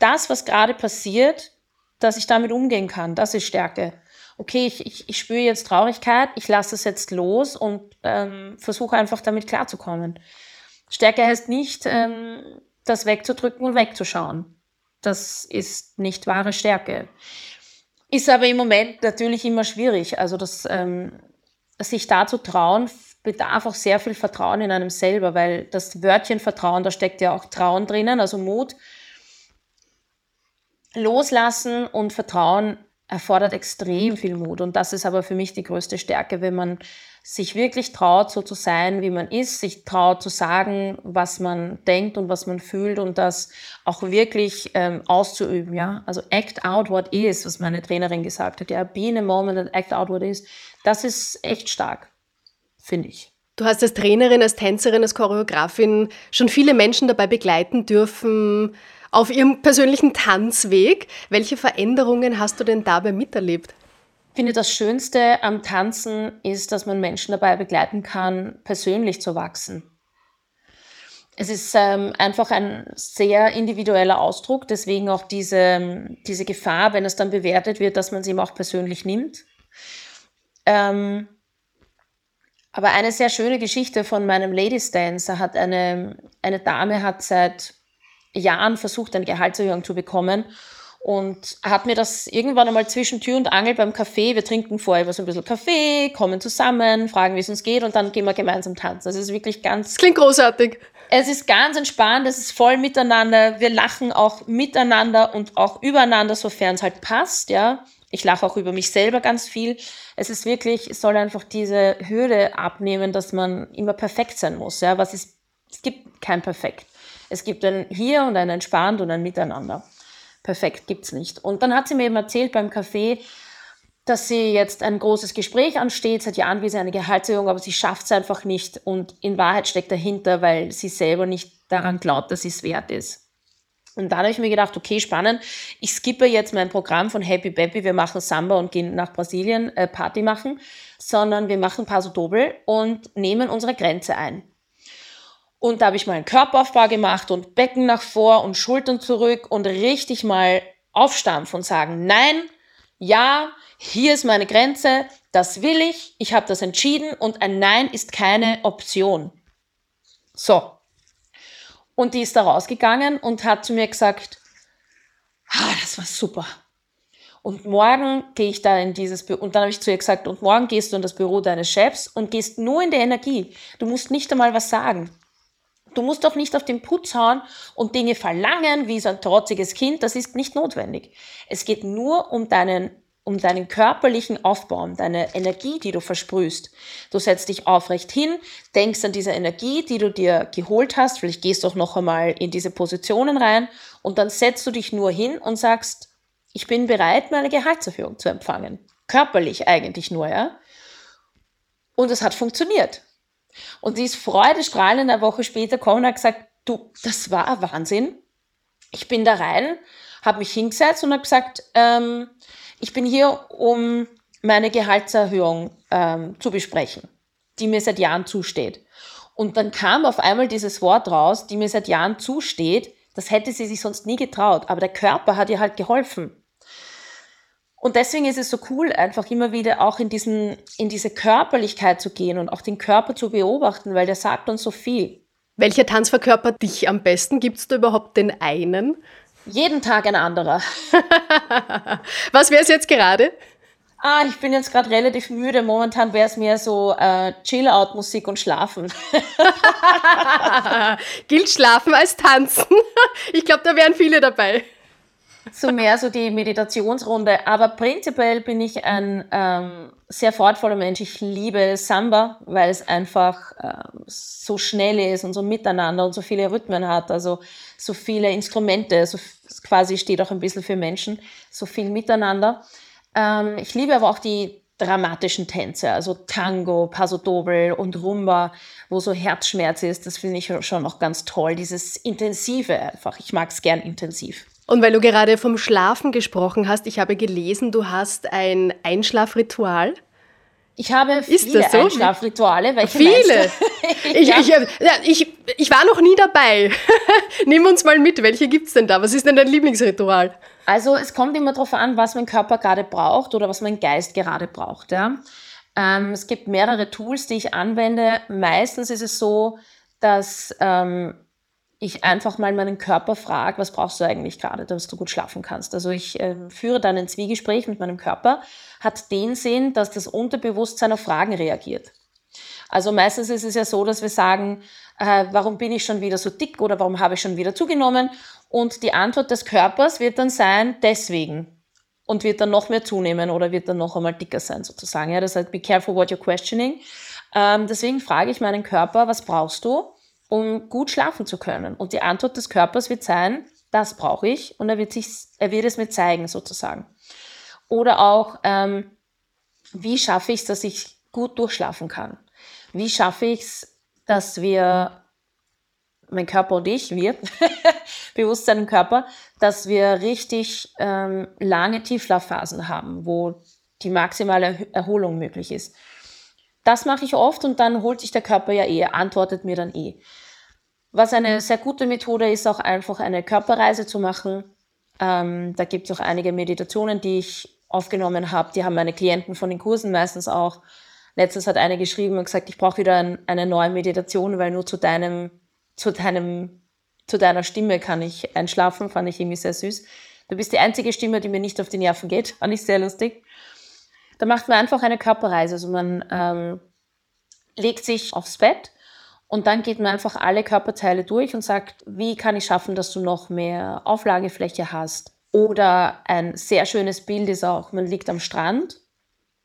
das, was gerade passiert, dass ich damit umgehen kann. Das ist Stärke. Okay, ich, ich, ich spüre jetzt Traurigkeit, ich lasse es jetzt los und ähm, versuche einfach damit klarzukommen. Stärke heißt nicht, ähm, das wegzudrücken und wegzuschauen. Das ist nicht wahre Stärke. Ist aber im Moment natürlich immer schwierig. Also das, ähm, sich da zu trauen, bedarf auch sehr viel Vertrauen in einem selber, weil das Wörtchen Vertrauen, da steckt ja auch Trauen drinnen, also Mut. Loslassen und Vertrauen erfordert extrem viel Mut. Und das ist aber für mich die größte Stärke, wenn man sich wirklich traut, so zu sein, wie man ist, sich traut zu sagen, was man denkt und was man fühlt und das auch wirklich ähm, auszuüben. Ja? Also act out what is, was meine Trainerin gesagt hat. Ja, be in a moment and act out what is. Das ist echt stark finde ich. Du hast als Trainerin, als Tänzerin, als Choreografin schon viele Menschen dabei begleiten dürfen auf ihrem persönlichen Tanzweg. Welche Veränderungen hast du denn dabei miterlebt? Ich finde, das Schönste am Tanzen ist, dass man Menschen dabei begleiten kann, persönlich zu wachsen. Es ist ähm, einfach ein sehr individueller Ausdruck, deswegen auch diese, diese Gefahr, wenn es dann bewertet wird, dass man es ihm auch persönlich nimmt. Ähm, aber eine sehr schöne Geschichte von meinem Ladies Dance, hat eine, eine Dame hat seit Jahren versucht, eine Gehaltserhöhung zu bekommen und hat mir das irgendwann einmal zwischen Tür und Angel beim Kaffee, wir trinken vorher so ein bisschen Kaffee, kommen zusammen, fragen, wie es uns geht und dann gehen wir gemeinsam tanzen. Es ist wirklich ganz... Das klingt großartig. Es ist ganz entspannt, es ist voll miteinander, wir lachen auch miteinander und auch übereinander, sofern es halt passt, ja. Ich lache auch über mich selber ganz viel. Es ist wirklich, es soll einfach diese Hürde abnehmen, dass man immer perfekt sein muss. Ja, was ist, es gibt kein Perfekt. Es gibt ein Hier und ein Entspannt und ein Miteinander. Perfekt gibt's nicht. Und dann hat sie mir eben erzählt beim Café, dass sie jetzt ein großes Gespräch ansteht, seit Jahren will sie eine Gehaltserhöhung, aber sie schafft es einfach nicht. Und in Wahrheit steckt dahinter, weil sie selber nicht daran glaubt, dass es wert ist. Und da habe ich mir gedacht, okay, spannend. Ich skippe jetzt mein Programm von Happy Baby, wir machen Samba und gehen nach Brasilien äh, Party machen, sondern wir machen Paso Doble und nehmen unsere Grenze ein. Und da habe ich mal einen Körperaufbau gemacht und Becken nach vor und Schultern zurück und richtig mal aufstampfen und sagen, nein, ja, hier ist meine Grenze, das will ich, ich habe das entschieden und ein Nein ist keine Option. So, und die ist da rausgegangen und hat zu mir gesagt, ah, das war super. Und morgen gehe ich da in dieses Büro. Und dann habe ich zu ihr gesagt, und morgen gehst du in das Büro deines Chefs und gehst nur in der Energie. Du musst nicht einmal was sagen. Du musst doch nicht auf den Putz hauen und Dinge verlangen wie so ein trotziges Kind. Das ist nicht notwendig. Es geht nur um deinen um deinen körperlichen Aufbau, um deine Energie, die du versprühst. Du setzt dich aufrecht hin, denkst an diese Energie, die du dir geholt hast, vielleicht gehst du auch noch einmal in diese Positionen rein und dann setzt du dich nur hin und sagst, ich bin bereit, meine Gehaltserhöhung zu empfangen. Körperlich eigentlich nur, ja. Und es hat funktioniert. Und die ist freudestrahlend eine Woche später gekommen und hat gesagt, du, das war ein Wahnsinn. Ich bin da rein, habe mich hingesetzt und habe gesagt, ähm, ich bin hier, um meine Gehaltserhöhung ähm, zu besprechen, die mir seit Jahren zusteht. Und dann kam auf einmal dieses Wort raus, die mir seit Jahren zusteht. Das hätte sie sich sonst nie getraut. Aber der Körper hat ihr halt geholfen. Und deswegen ist es so cool, einfach immer wieder auch in, diesen, in diese Körperlichkeit zu gehen und auch den Körper zu beobachten, weil der sagt uns so viel. Welcher Tanz verkörpert dich am besten? Gibt es da überhaupt den einen? Jeden Tag ein anderer. Was wäre es jetzt gerade? Ah, ich bin jetzt gerade relativ müde. Momentan wäre es mehr so äh, Chill-Out-Musik und Schlafen. Gilt Schlafen als Tanzen? Ich glaube, da wären viele dabei so mehr so die Meditationsrunde. Aber prinzipiell bin ich ein ähm, sehr fortvoller Mensch. Ich liebe Samba, weil es einfach ähm, so schnell ist und so miteinander und so viele Rhythmen hat. Also so viele Instrumente, so quasi steht auch ein bisschen für Menschen, so viel miteinander. Ähm, ich liebe aber auch die dramatischen Tänze, also Tango, Paso Doble und Rumba, wo so Herzschmerz ist. Das finde ich schon noch ganz toll. Dieses Intensive einfach. Ich mag es gern intensiv. Und weil du gerade vom Schlafen gesprochen hast, ich habe gelesen, du hast ein Einschlafritual. Ich habe viele so? Einschlafrituale. Welche viele? ich, ja. ich, ich, ich, war noch nie dabei. Nimm uns mal mit. Welche gibt es denn da? Was ist denn dein Lieblingsritual? Also es kommt immer darauf an, was mein Körper gerade braucht oder was mein Geist gerade braucht. Ja? Ähm, es gibt mehrere Tools, die ich anwende. Meistens ist es so, dass ähm, ich einfach mal meinen Körper frage, was brauchst du eigentlich gerade, dass du gut schlafen kannst. Also ich äh, führe dann ein Zwiegespräch mit meinem Körper, hat den Sinn, dass das Unterbewusstsein auf Fragen reagiert. Also meistens ist es ja so, dass wir sagen, äh, warum bin ich schon wieder so dick oder warum habe ich schon wieder zugenommen? Und die Antwort des Körpers wird dann sein, deswegen. Und wird dann noch mehr zunehmen oder wird dann noch einmal dicker sein sozusagen. Ja, das heißt, be careful what you're questioning. Ähm, deswegen frage ich meinen Körper, was brauchst du? Um gut schlafen zu können. Und die Antwort des Körpers wird sein, das brauche ich und er wird, sich, er wird es mir zeigen sozusagen. Oder auch, ähm, wie schaffe ich es, dass ich gut durchschlafen kann? Wie schaffe ich es, dass wir, mein Körper und ich, wir, Bewusstsein im Körper, dass wir richtig ähm, lange Tiefschlafphasen haben, wo die maximale Erholung möglich ist. Das mache ich oft und dann holt sich der Körper ja eh, antwortet mir dann eh. Was eine sehr gute Methode ist, auch einfach eine Körperreise zu machen. Ähm, da gibt es auch einige Meditationen, die ich aufgenommen habe. Die haben meine Klienten von den Kursen meistens auch. Letztens hat eine geschrieben und gesagt, ich brauche wieder ein, eine neue Meditation, weil nur zu deinem, zu deinem, zu deiner Stimme kann ich einschlafen. Fand ich irgendwie sehr süß. Du bist die einzige Stimme, die mir nicht auf die Nerven geht. Fand ich sehr lustig. Da macht man einfach eine Körperreise. Also man ähm, legt sich aufs Bett und dann geht man einfach alle Körperteile durch und sagt, wie kann ich schaffen, dass du noch mehr Auflagefläche hast. Oder ein sehr schönes Bild ist auch, man liegt am Strand.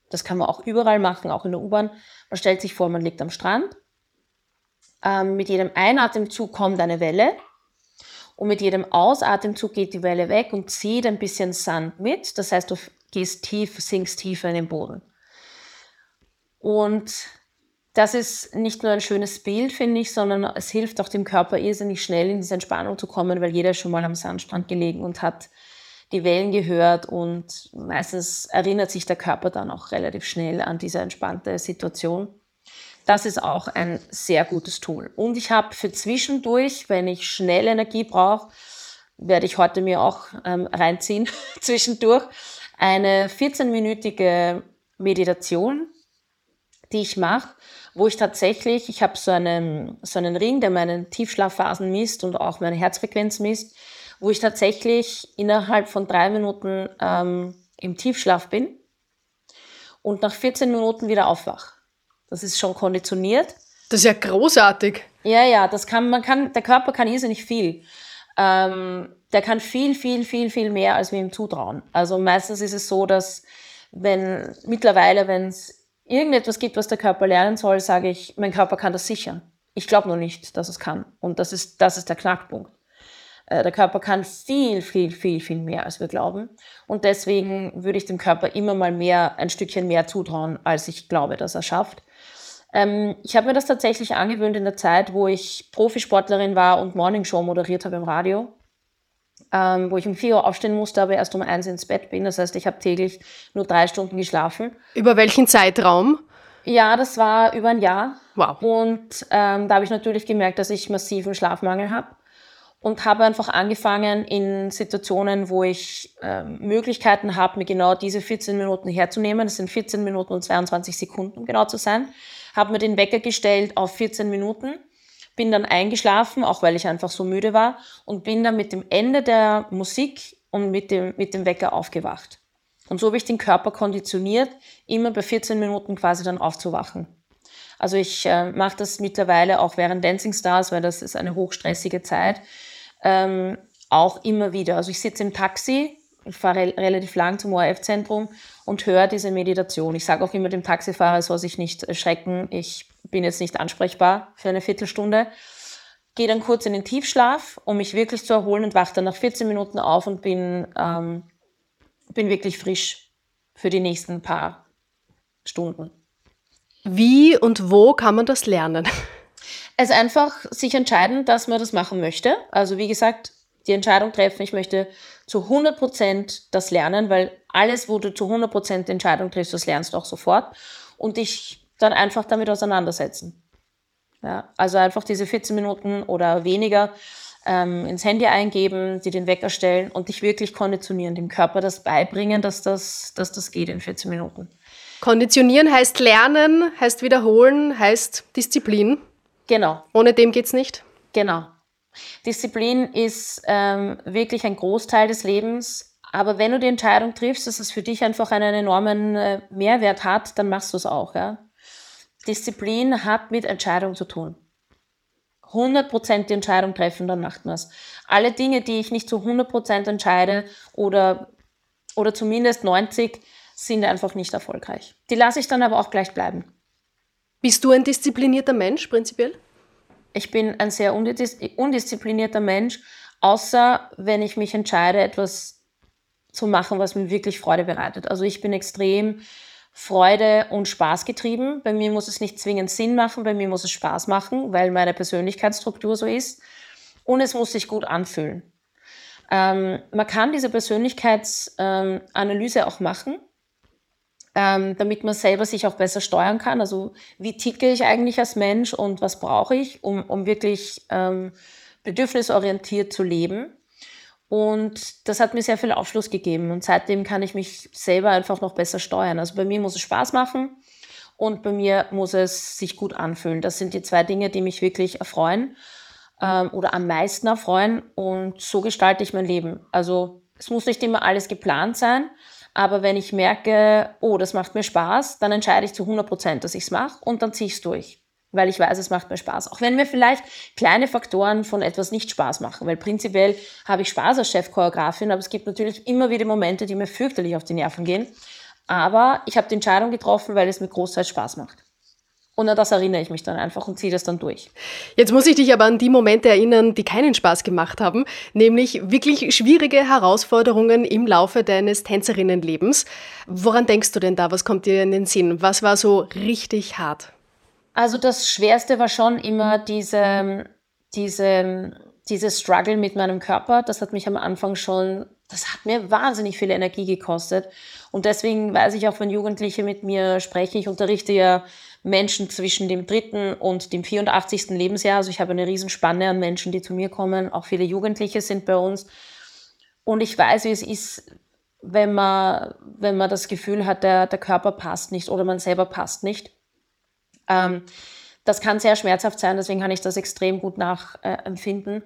Das kann man auch überall machen, auch in der U-Bahn. Man stellt sich vor, man liegt am Strand. Ähm, mit jedem Einatemzug kommt eine Welle. Und mit jedem Ausatemzug geht die Welle weg und zieht ein bisschen Sand mit. Das heißt, du gehst tief, sinkst tiefer in den Boden. Und das ist nicht nur ein schönes Bild, finde ich, sondern es hilft auch dem Körper irrsinnig schnell in diese Entspannung zu kommen, weil jeder schon mal am Sandstrand gelegen und hat die Wellen gehört und meistens erinnert sich der Körper dann auch relativ schnell an diese entspannte Situation. Das ist auch ein sehr gutes Tool. Und ich habe für zwischendurch, wenn ich schnell Energie brauche, werde ich heute mir auch ähm, reinziehen, zwischendurch, eine 14-minütige Meditation, die ich mache, wo ich tatsächlich, ich habe so einen, so einen Ring, der meine Tiefschlafphasen misst und auch meine Herzfrequenz misst, wo ich tatsächlich innerhalb von drei Minuten ähm, im Tiefschlaf bin und nach 14 Minuten wieder aufwach. Das ist schon konditioniert. Das ist ja großartig. Ja, ja, das kann, man kann, der Körper kann irrsinnig viel. Ähm, der kann viel, viel, viel, viel mehr, als wir ihm zutrauen. Also meistens ist es so, dass wenn mittlerweile, wenn es irgendetwas gibt, was der Körper lernen soll, sage ich, mein Körper kann das sichern. Ich glaube nur nicht, dass es kann. Und das ist, das ist der Knackpunkt. Äh, der Körper kann viel, viel, viel, viel mehr, als wir glauben. Und deswegen würde ich dem Körper immer mal mehr, ein Stückchen mehr zutrauen, als ich glaube, dass er schafft. Ähm, ich habe mir das tatsächlich angewöhnt in der Zeit, wo ich Profisportlerin war und Morningshow moderiert habe im Radio, ähm, wo ich um 4 Uhr aufstehen musste, aber erst um 1 ins Bett bin. Das heißt, ich habe täglich nur drei Stunden geschlafen. Über welchen Zeitraum? Ja, das war über ein Jahr. Wow. Und ähm, da habe ich natürlich gemerkt, dass ich massiven Schlafmangel habe und habe einfach angefangen in Situationen, wo ich äh, Möglichkeiten habe, mir genau diese 14 Minuten herzunehmen. Das sind 14 Minuten und 22 Sekunden, um genau zu sein. Habe mir den Wecker gestellt auf 14 Minuten, bin dann eingeschlafen, auch weil ich einfach so müde war und bin dann mit dem Ende der Musik und mit dem, mit dem Wecker aufgewacht. Und so habe ich den Körper konditioniert, immer bei 14 Minuten quasi dann aufzuwachen. Also ich äh, mache das mittlerweile auch während Dancing Stars, weil das ist eine hochstressige Zeit ähm, auch immer wieder. Also ich sitze im Taxi, ich fahre re relativ lang zum ORF-Zentrum und höre diese Meditation. Ich sage auch immer dem Taxifahrer, er soll sich nicht erschrecken, ich bin jetzt nicht ansprechbar für eine Viertelstunde. Gehe dann kurz in den Tiefschlaf, um mich wirklich zu erholen und wache dann nach 14 Minuten auf und bin, ähm, bin wirklich frisch für die nächsten paar Stunden. Wie und wo kann man das lernen? Es einfach sich entscheiden, dass man das machen möchte. Also wie gesagt, die Entscheidung treffen, ich möchte zu 100 Prozent das lernen, weil alles, wo du zu 100 Prozent Entscheidung triffst, das lernst du auch sofort. Und dich dann einfach damit auseinandersetzen. Ja, also einfach diese 14 Minuten oder weniger ähm, ins Handy eingeben, die den Wecker stellen und dich wirklich konditionieren, dem Körper das beibringen, dass das, dass das geht in 14 Minuten. Konditionieren heißt lernen, heißt wiederholen, heißt Disziplin. Genau. Ohne dem geht's nicht? Genau. Disziplin ist ähm, wirklich ein Großteil des Lebens. Aber wenn du die Entscheidung triffst, dass es für dich einfach einen enormen äh, Mehrwert hat, dann machst du es auch. Ja? Disziplin hat mit Entscheidung zu tun. 100% die Entscheidung treffen, dann macht man es. Alle Dinge, die ich nicht zu 100% entscheide oder, oder zumindest 90, sind einfach nicht erfolgreich. Die lasse ich dann aber auch gleich bleiben. Bist du ein disziplinierter Mensch prinzipiell? Ich bin ein sehr undisziplinierter Mensch, außer wenn ich mich entscheide, etwas zu machen, was mir wirklich Freude bereitet. Also ich bin extrem Freude und Spaß getrieben. Bei mir muss es nicht zwingend Sinn machen, bei mir muss es Spaß machen, weil meine Persönlichkeitsstruktur so ist. Und es muss sich gut anfühlen. Ähm, man kann diese Persönlichkeitsanalyse ähm, auch machen ähm, damit man selber sich auch besser steuern kann. Also wie ticke ich eigentlich als Mensch und was brauche ich, um, um wirklich ähm, bedürfnisorientiert zu leben. Und das hat mir sehr viel Aufschluss gegeben. Und seitdem kann ich mich selber einfach noch besser steuern. Also bei mir muss es Spaß machen und bei mir muss es sich gut anfühlen. Das sind die zwei Dinge, die mich wirklich erfreuen ähm, oder am meisten erfreuen. Und so gestalte ich mein Leben. Also es muss nicht immer alles geplant sein, aber wenn ich merke, oh, das macht mir Spaß, dann entscheide ich zu 100 Prozent, dass ich es mache und dann ziehe ich es durch. Weil ich weiß, es macht mir Spaß. Auch wenn mir vielleicht kleine Faktoren von etwas nicht Spaß machen. Weil prinzipiell habe ich Spaß als Chefchoreografin, aber es gibt natürlich immer wieder Momente, die mir fürchterlich auf die Nerven gehen. Aber ich habe die Entscheidung getroffen, weil es mir großteils Spaß macht. Und an das erinnere ich mich dann einfach und ziehe das dann durch. Jetzt muss ich dich aber an die Momente erinnern, die keinen Spaß gemacht haben, nämlich wirklich schwierige Herausforderungen im Laufe deines Tänzerinnenlebens. Woran denkst du denn da? Was kommt dir in den Sinn? Was war so richtig hart? Also das Schwerste war schon immer diese, diese, diese Struggle mit meinem Körper. Das hat mich am Anfang schon, das hat mir wahnsinnig viel Energie gekostet. Und deswegen weiß ich auch, wenn Jugendliche mit mir sprechen, ich unterrichte ja Menschen zwischen dem dritten und dem 84. Lebensjahr. Also ich habe eine Riesenspanne an Menschen, die zu mir kommen. Auch viele Jugendliche sind bei uns. Und ich weiß, wie es ist, wenn man, wenn man das Gefühl hat, der, der Körper passt nicht oder man selber passt nicht. Ähm, das kann sehr schmerzhaft sein, deswegen kann ich das extrem gut nachempfinden.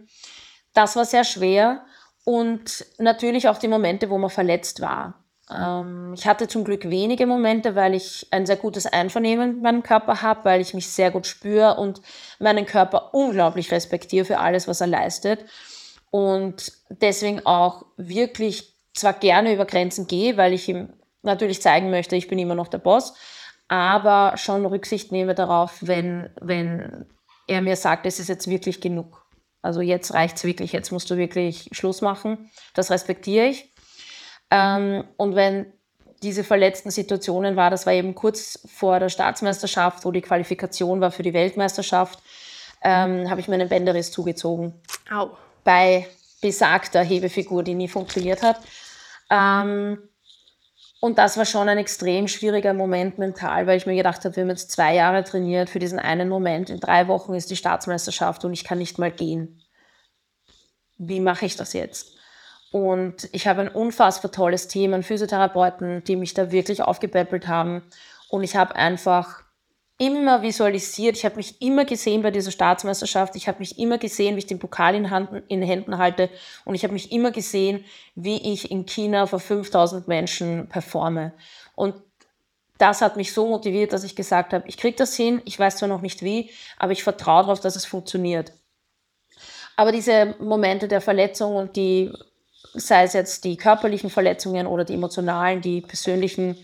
Das war sehr schwer und natürlich auch die Momente, wo man verletzt war. Ähm, ich hatte zum Glück wenige Momente, weil ich ein sehr gutes Einvernehmen mit meinem Körper habe, weil ich mich sehr gut spüre und meinen Körper unglaublich respektiere für alles, was er leistet. Und deswegen auch wirklich zwar gerne über Grenzen gehe, weil ich ihm natürlich zeigen möchte, ich bin immer noch der Boss, aber schon Rücksicht nehme darauf, wenn, wenn er mir sagt, es ist jetzt wirklich genug. Also jetzt reicht es wirklich, jetzt musst du wirklich Schluss machen. Das respektiere ich. Ähm, und wenn diese verletzten Situationen war, das war eben kurz vor der Staatsmeisterschaft, wo die Qualifikation war für die Weltmeisterschaft, ähm, habe ich mir einen Bänderriss zugezogen. Au. Bei besagter Hebefigur, die nie funktioniert hat. Ähm, Und das war schon ein extrem schwieriger Moment mental, weil ich mir gedacht habe, wir haben jetzt zwei Jahre trainiert für diesen einen Moment. In drei Wochen ist die Staatsmeisterschaft und ich kann nicht mal gehen. Wie mache ich das jetzt? Und ich habe ein unfassbar tolles Team an Physiotherapeuten, die mich da wirklich aufgepäppelt haben. Und ich habe einfach immer visualisiert. Ich habe mich immer gesehen bei dieser Staatsmeisterschaft. Ich habe mich immer gesehen, wie ich den Pokal in, Hand, in Händen halte. Und ich habe mich immer gesehen, wie ich in China vor 5000 Menschen performe. Und das hat mich so motiviert, dass ich gesagt habe, ich kriege das hin. Ich weiß zwar noch nicht wie, aber ich vertraue darauf, dass es funktioniert. Aber diese Momente der Verletzung und die, sei es jetzt die körperlichen Verletzungen oder die emotionalen, die persönlichen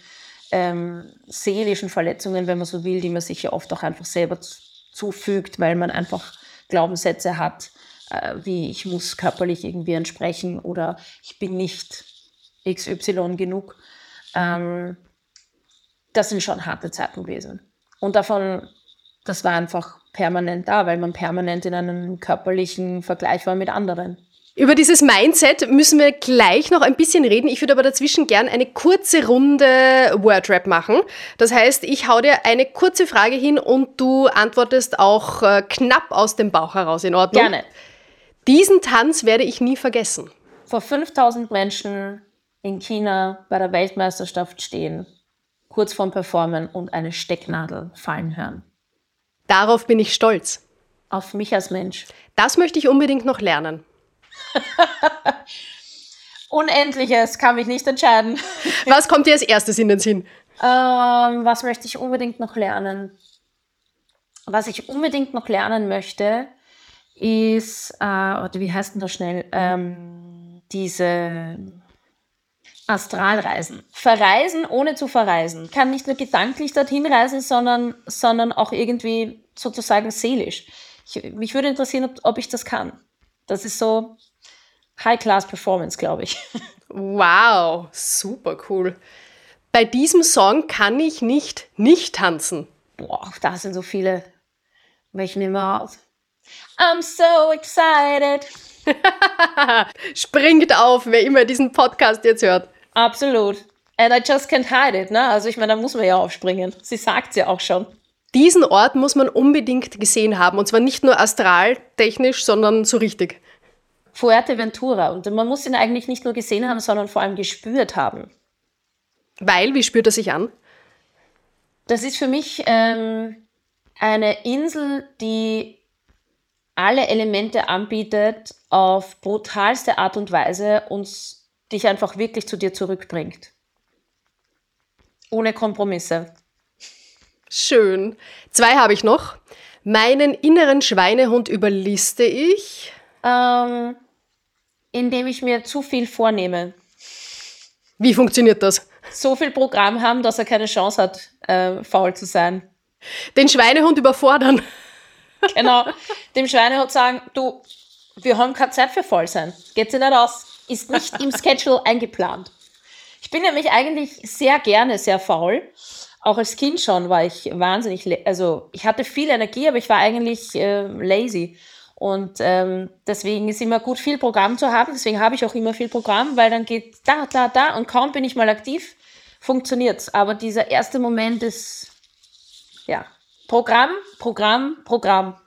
ähm, seelischen Verletzungen, wenn man so will, die man sich ja oft auch einfach selber zufügt, weil man einfach Glaubenssätze hat, äh, wie ich muss körperlich irgendwie entsprechen oder ich bin nicht XY genug. Ähm, das sind schon harte Zeiten gewesen. Und davon, das war einfach permanent da, weil man permanent in einem körperlichen Vergleich war mit anderen. Über dieses Mindset müssen wir gleich noch ein bisschen reden. Ich würde aber dazwischen gern eine kurze Runde Wordrap machen. Das heißt, ich hau dir eine kurze Frage hin und du antwortest auch äh, knapp aus dem Bauch heraus. In Ordnung? Gerne. Diesen Tanz werde ich nie vergessen. Vor 5000 Menschen in China bei der Weltmeisterschaft stehen, kurz vorm Performen und eine Stecknadel fallen hören. Darauf bin ich stolz. Auf mich als Mensch. Das möchte ich unbedingt noch lernen. Unendliches, kann mich nicht entscheiden. Was kommt dir als erstes in den Sinn? Ähm, was möchte ich unbedingt noch lernen? Was ich unbedingt noch lernen möchte, ist, äh, wie heißt denn das schnell? Ähm, diese Astralreisen. Verreisen ohne zu verreisen. Kann nicht nur gedanklich dorthin reisen, sondern, sondern auch irgendwie sozusagen seelisch. Ich, mich würde interessieren, ob, ob ich das kann. Das ist so High-Class-Performance, glaube ich. Wow, super cool. Bei diesem Song kann ich nicht nicht tanzen. Boah, da sind so viele. Welchen nehmen wir aus? I'm so excited. Springt auf, wer immer diesen Podcast jetzt hört. Absolut. And I just can't hide it, ne? Also ich meine, da muss man ja aufspringen. Sie sagt ja auch schon. Diesen Ort muss man unbedingt gesehen haben. Und zwar nicht nur astraltechnisch, sondern so richtig. Fuerteventura. Und man muss ihn eigentlich nicht nur gesehen haben, sondern vor allem gespürt haben. Weil, wie spürt er sich an? Das ist für mich ähm, eine Insel, die alle Elemente anbietet auf brutalste Art und Weise und dich einfach wirklich zu dir zurückbringt. Ohne Kompromisse. Schön. Zwei habe ich noch. Meinen inneren Schweinehund überliste ich. Ähm, indem ich mir zu viel vornehme. Wie funktioniert das? So viel Programm haben, dass er keine Chance hat, äh, faul zu sein. Den Schweinehund überfordern. Genau. Dem Schweinehund sagen, du, wir haben keine Zeit für faul sein. Geht sich nicht aus. Ist nicht im Schedule eingeplant. Ich bin nämlich eigentlich sehr gerne sehr faul. Auch als Kind schon war ich wahnsinnig, also ich hatte viel Energie, aber ich war eigentlich äh, lazy. Und ähm, deswegen ist immer gut, viel Programm zu haben. Deswegen habe ich auch immer viel Programm, weil dann geht da, da, da und kaum bin ich mal aktiv, funktioniert's. Aber dieser erste Moment ist, ja, Programm, Programm, Programm.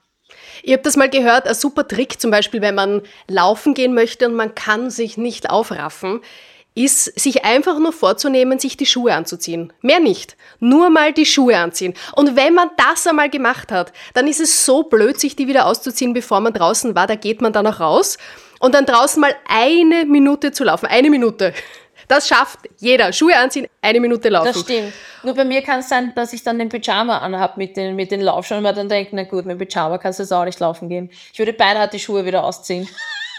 Ihr habt das mal gehört, ein super Trick, zum Beispiel, wenn man laufen gehen möchte und man kann sich nicht aufraffen, ist, sich einfach nur vorzunehmen, sich die Schuhe anzuziehen. Mehr nicht. Nur mal die Schuhe anziehen. Und wenn man das einmal gemacht hat, dann ist es so blöd, sich die wieder auszuziehen, bevor man draußen war. Da geht man dann auch raus. Und dann draußen mal eine Minute zu laufen. Eine Minute. Das schafft jeder. Schuhe anziehen, eine Minute laufen. Das stimmt. Nur bei mir kann es sein, dass ich dann den Pyjama anhabe mit den, mit den Laufschuhen und mir dann denke, na gut, mit Pyjama kannst du jetzt auch nicht laufen gehen. Ich würde beinahe die Schuhe wieder ausziehen.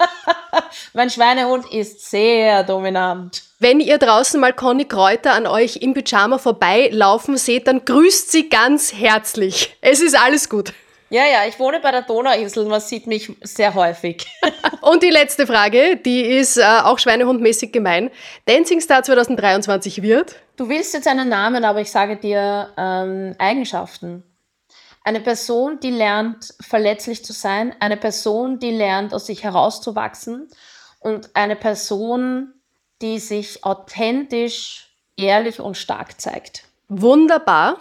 mein Schweinehund ist sehr dominant. Wenn ihr draußen mal Conny Kräuter an euch im Pyjama vorbeilaufen seht, dann grüßt sie ganz herzlich. Es ist alles gut. Ja, ja, ich wohne bei der Donauinsel, man sieht mich sehr häufig. Und die letzte Frage, die ist äh, auch schweinehundmäßig gemein. Dancing Star 2023 wird? Du willst jetzt einen Namen, aber ich sage dir ähm, Eigenschaften. Eine Person, die lernt, verletzlich zu sein, eine Person, die lernt, aus sich herauszuwachsen und eine Person, die sich authentisch ehrlich und stark zeigt. Wunderbar.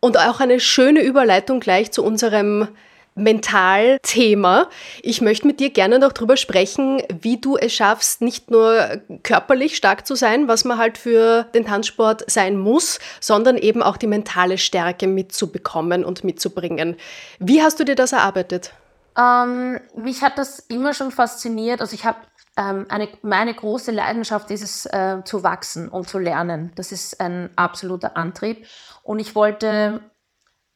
Und auch eine schöne Überleitung gleich zu unserem Mentalthema. Ich möchte mit dir gerne noch darüber sprechen, wie du es schaffst, nicht nur körperlich stark zu sein, was man halt für den Tanzsport sein muss, sondern eben auch die mentale Stärke mitzubekommen und mitzubringen. Wie hast du dir das erarbeitet? Ähm, mich hat das immer schon fasziniert. Also ich habe ähm, eine, meine große Leidenschaft ist es, äh, zu wachsen und zu lernen. Das ist ein absoluter Antrieb. Und ich wollte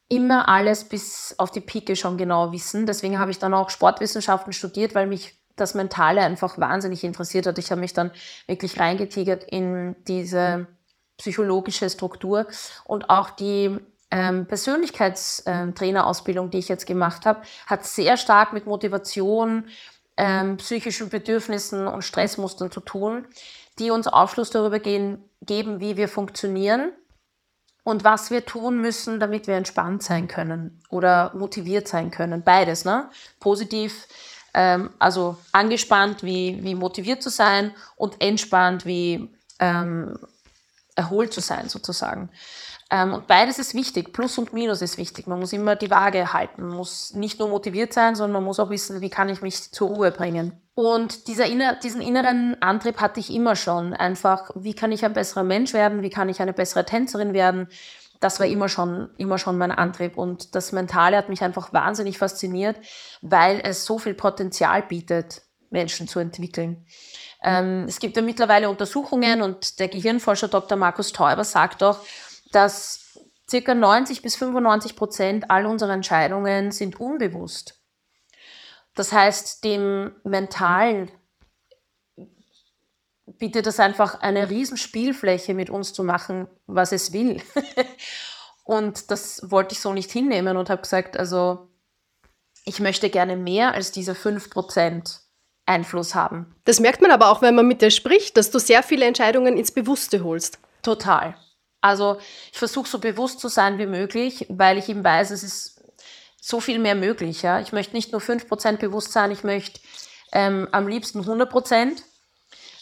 immer alles bis auf die Pike schon genau wissen. Deswegen habe ich dann auch Sportwissenschaften studiert, weil mich das Mentale einfach wahnsinnig interessiert hat. Ich habe mich dann wirklich reingetigert in diese psychologische Struktur und auch die ähm, Persönlichkeitstrainerausbildung, die ich jetzt gemacht habe, hat sehr stark mit Motivation, ähm, psychischen Bedürfnissen und Stressmustern zu tun, die uns Aufschluss darüber gehen, geben, wie wir funktionieren und was wir tun müssen, damit wir entspannt sein können oder motiviert sein können. Beides, ne? Positiv, ähm, also angespannt wie, wie motiviert zu sein und entspannt wie ähm, erholt zu sein, sozusagen. Ähm, und beides ist wichtig. Plus und Minus ist wichtig. Man muss immer die Waage halten. Man muss nicht nur motiviert sein, sondern man muss auch wissen, wie kann ich mich zur Ruhe bringen. Und dieser inner, diesen inneren Antrieb hatte ich immer schon. Einfach, wie kann ich ein besserer Mensch werden? Wie kann ich eine bessere Tänzerin werden? Das war immer schon, immer schon mein Antrieb. Und das Mentale hat mich einfach wahnsinnig fasziniert, weil es so viel Potenzial bietet, Menschen zu entwickeln. Ähm, es gibt ja mittlerweile Untersuchungen und der Gehirnforscher Dr. Markus Teuber sagt auch, dass circa 90 bis 95 Prozent all unserer Entscheidungen sind unbewusst. Das heißt, dem Mentalen bietet das einfach eine riesen Spielfläche mit uns zu machen, was es will. und das wollte ich so nicht hinnehmen und habe gesagt, also ich möchte gerne mehr als diese 5% Einfluss haben. Das merkt man aber auch, wenn man mit dir spricht, dass du sehr viele Entscheidungen ins Bewusste holst. Total. Also ich versuche so bewusst zu sein wie möglich, weil ich eben weiß, es ist so viel mehr möglich. Ja? Ich möchte nicht nur 5% bewusst sein, ich möchte ähm, am liebsten 100%.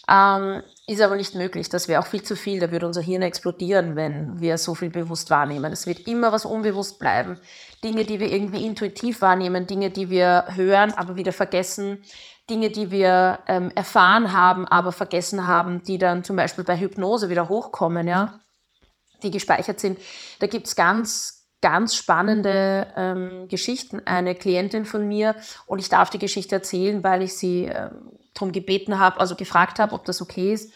Ähm, ist aber nicht möglich. Das wäre auch viel zu viel. Da würde unser Hirn explodieren, wenn wir so viel bewusst wahrnehmen. Es wird immer was unbewusst bleiben. Dinge, die wir irgendwie intuitiv wahrnehmen, Dinge, die wir hören, aber wieder vergessen, Dinge, die wir ähm, erfahren haben, aber vergessen haben, die dann zum Beispiel bei Hypnose wieder hochkommen. Ja? Die gespeichert sind. Da gibt es ganz, ganz spannende ähm, Geschichten. Eine Klientin von mir, und ich darf die Geschichte erzählen, weil ich sie ähm, darum gebeten habe, also gefragt habe, ob das okay ist.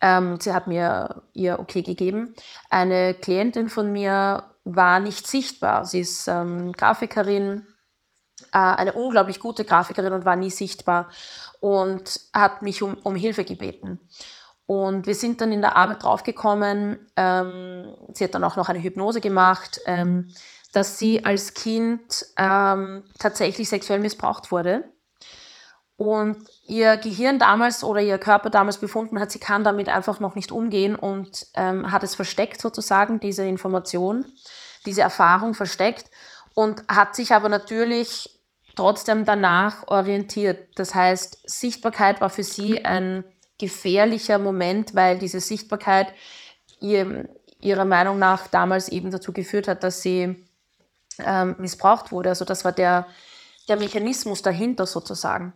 Ähm, sie hat mir ihr okay gegeben. Eine Klientin von mir war nicht sichtbar. Sie ist ähm, Grafikerin, äh, eine unglaublich gute Grafikerin und war nie sichtbar und hat mich um, um Hilfe gebeten. Und wir sind dann in der Arbeit draufgekommen, ähm, sie hat dann auch noch eine Hypnose gemacht, ähm, dass sie als Kind ähm, tatsächlich sexuell missbraucht wurde. Und ihr Gehirn damals oder ihr Körper damals befunden hat, sie kann damit einfach noch nicht umgehen und ähm, hat es versteckt sozusagen, diese Information, diese Erfahrung versteckt und hat sich aber natürlich trotzdem danach orientiert. Das heißt, Sichtbarkeit war für sie ein gefährlicher Moment, weil diese Sichtbarkeit ihr, ihrer Meinung nach damals eben dazu geführt hat, dass sie ähm, missbraucht wurde. Also das war der, der Mechanismus dahinter sozusagen.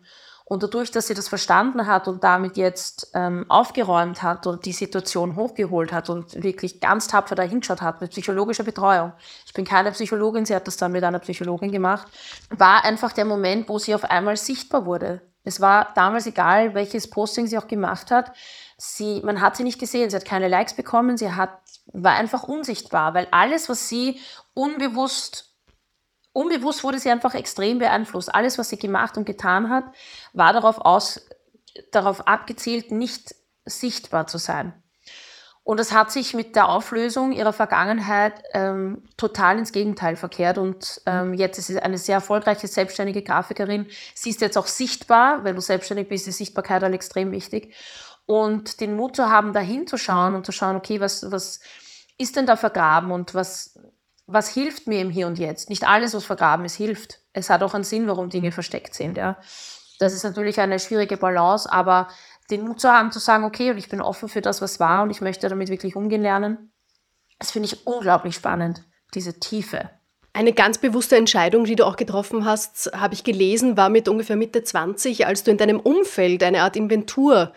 Und dadurch, dass sie das verstanden hat und damit jetzt ähm, aufgeräumt hat und die Situation hochgeholt hat und wirklich ganz tapfer dahinschaut hat mit psychologischer Betreuung. Ich bin keine Psychologin, sie hat das dann mit einer Psychologin gemacht. War einfach der Moment, wo sie auf einmal sichtbar wurde. Es war damals egal, welches Posting sie auch gemacht hat. Sie, man hat sie nicht gesehen, sie hat keine Likes bekommen, sie hat, war einfach unsichtbar, weil alles, was sie unbewusst, unbewusst wurde sie einfach extrem beeinflusst. Alles, was sie gemacht und getan hat, war darauf aus, darauf abgezielt, nicht sichtbar zu sein. Und es hat sich mit der Auflösung ihrer Vergangenheit ähm, total ins Gegenteil verkehrt. Und ähm, jetzt ist sie eine sehr erfolgreiche selbstständige Grafikerin. Sie ist jetzt auch sichtbar. Wenn du selbstständig bist, ist Sichtbarkeit dann extrem wichtig. Und den Mut zu haben, da hinzuschauen und zu schauen, okay, was, was ist denn da vergraben und was, was hilft mir im Hier und Jetzt? Nicht alles, was vergraben ist, hilft. Es hat auch einen Sinn, warum Dinge versteckt sind. Ja. Das ist natürlich eine schwierige Balance, aber den Mut zu haben, zu sagen, okay, und ich bin offen für das, was war und ich möchte damit wirklich umgehen lernen. Das finde ich unglaublich spannend, diese Tiefe. Eine ganz bewusste Entscheidung, die du auch getroffen hast, habe ich gelesen, war mit ungefähr Mitte 20, als du in deinem Umfeld eine Art Inventur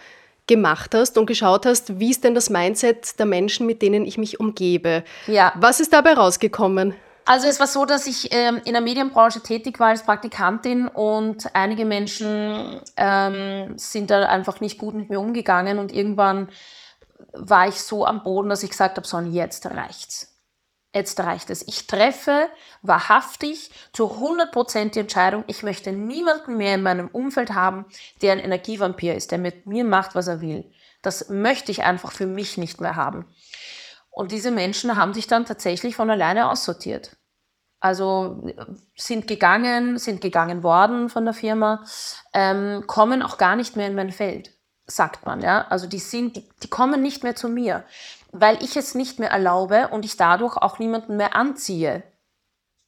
gemacht hast und geschaut hast, wie ist denn das Mindset der Menschen, mit denen ich mich umgebe. Ja. Was ist dabei rausgekommen? Also es war so, dass ich ähm, in der Medienbranche tätig war als Praktikantin und einige Menschen ähm, sind da einfach nicht gut mit mir umgegangen und irgendwann war ich so am Boden, dass ich gesagt habe, so jetzt reicht's. Jetzt reicht es. Ich treffe wahrhaftig zu 100% die Entscheidung, ich möchte niemanden mehr in meinem Umfeld haben, der ein Energievampir ist, der mit mir macht, was er will. Das möchte ich einfach für mich nicht mehr haben. Und diese Menschen haben sich dann tatsächlich von alleine aussortiert. Also sind gegangen, sind gegangen worden von der Firma, ähm, kommen auch gar nicht mehr in mein Feld, sagt man. Ja? Also die sind, die, die kommen nicht mehr zu mir, weil ich es nicht mehr erlaube und ich dadurch auch niemanden mehr anziehe,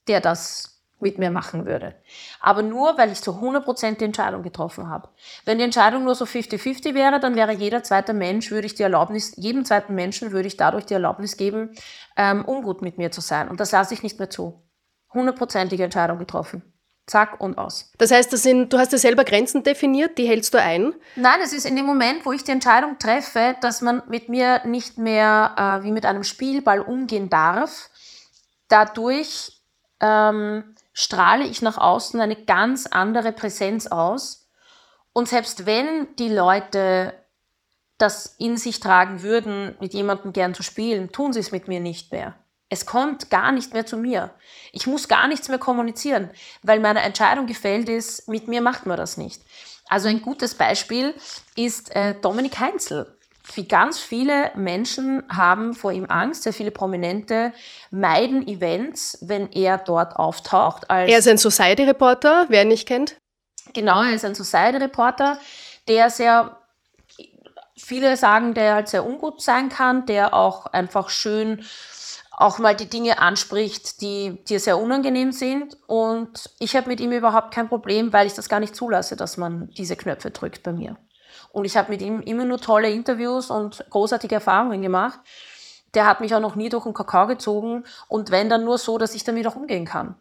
der das mit mir machen würde. Aber nur, weil ich zu 100% die Entscheidung getroffen habe. Wenn die Entscheidung nur so 50-50 wäre, dann wäre jeder zweite Mensch, würde ich die Erlaubnis, jedem zweiten Menschen würde ich dadurch die Erlaubnis geben, ähm, ungut mit mir zu sein. Und das lasse ich nicht mehr zu. Hundertprozentige Entscheidung getroffen. Zack und aus. Das heißt, das sind, du hast ja selber Grenzen definiert, die hältst du ein? Nein, es ist in dem Moment, wo ich die Entscheidung treffe, dass man mit mir nicht mehr äh, wie mit einem Spielball umgehen darf. Dadurch ähm, strahle ich nach außen eine ganz andere Präsenz aus. Und selbst wenn die Leute das in sich tragen würden, mit jemandem gern zu spielen, tun sie es mit mir nicht mehr. Es kommt gar nicht mehr zu mir. Ich muss gar nichts mehr kommunizieren, weil meine Entscheidung gefällt ist, mit mir macht man das nicht. Also ein gutes Beispiel ist äh, Dominik Heinzel. Wie ganz viele Menschen haben vor ihm Angst, sehr viele Prominente meiden Events, wenn er dort auftaucht. er ist ein Society-Reporter, wer ihn nicht kennt. Genau, er ist ein Society-Reporter, der sehr, viele sagen, der halt sehr ungut sein kann, der auch einfach schön auch mal die Dinge anspricht, die dir sehr unangenehm sind. Und ich habe mit ihm überhaupt kein Problem, weil ich das gar nicht zulasse, dass man diese Knöpfe drückt bei mir. Und ich habe mit ihm immer nur tolle Interviews und großartige Erfahrungen gemacht. Der hat mich auch noch nie durch den Kakao gezogen und wenn dann nur so, dass ich damit auch umgehen kann.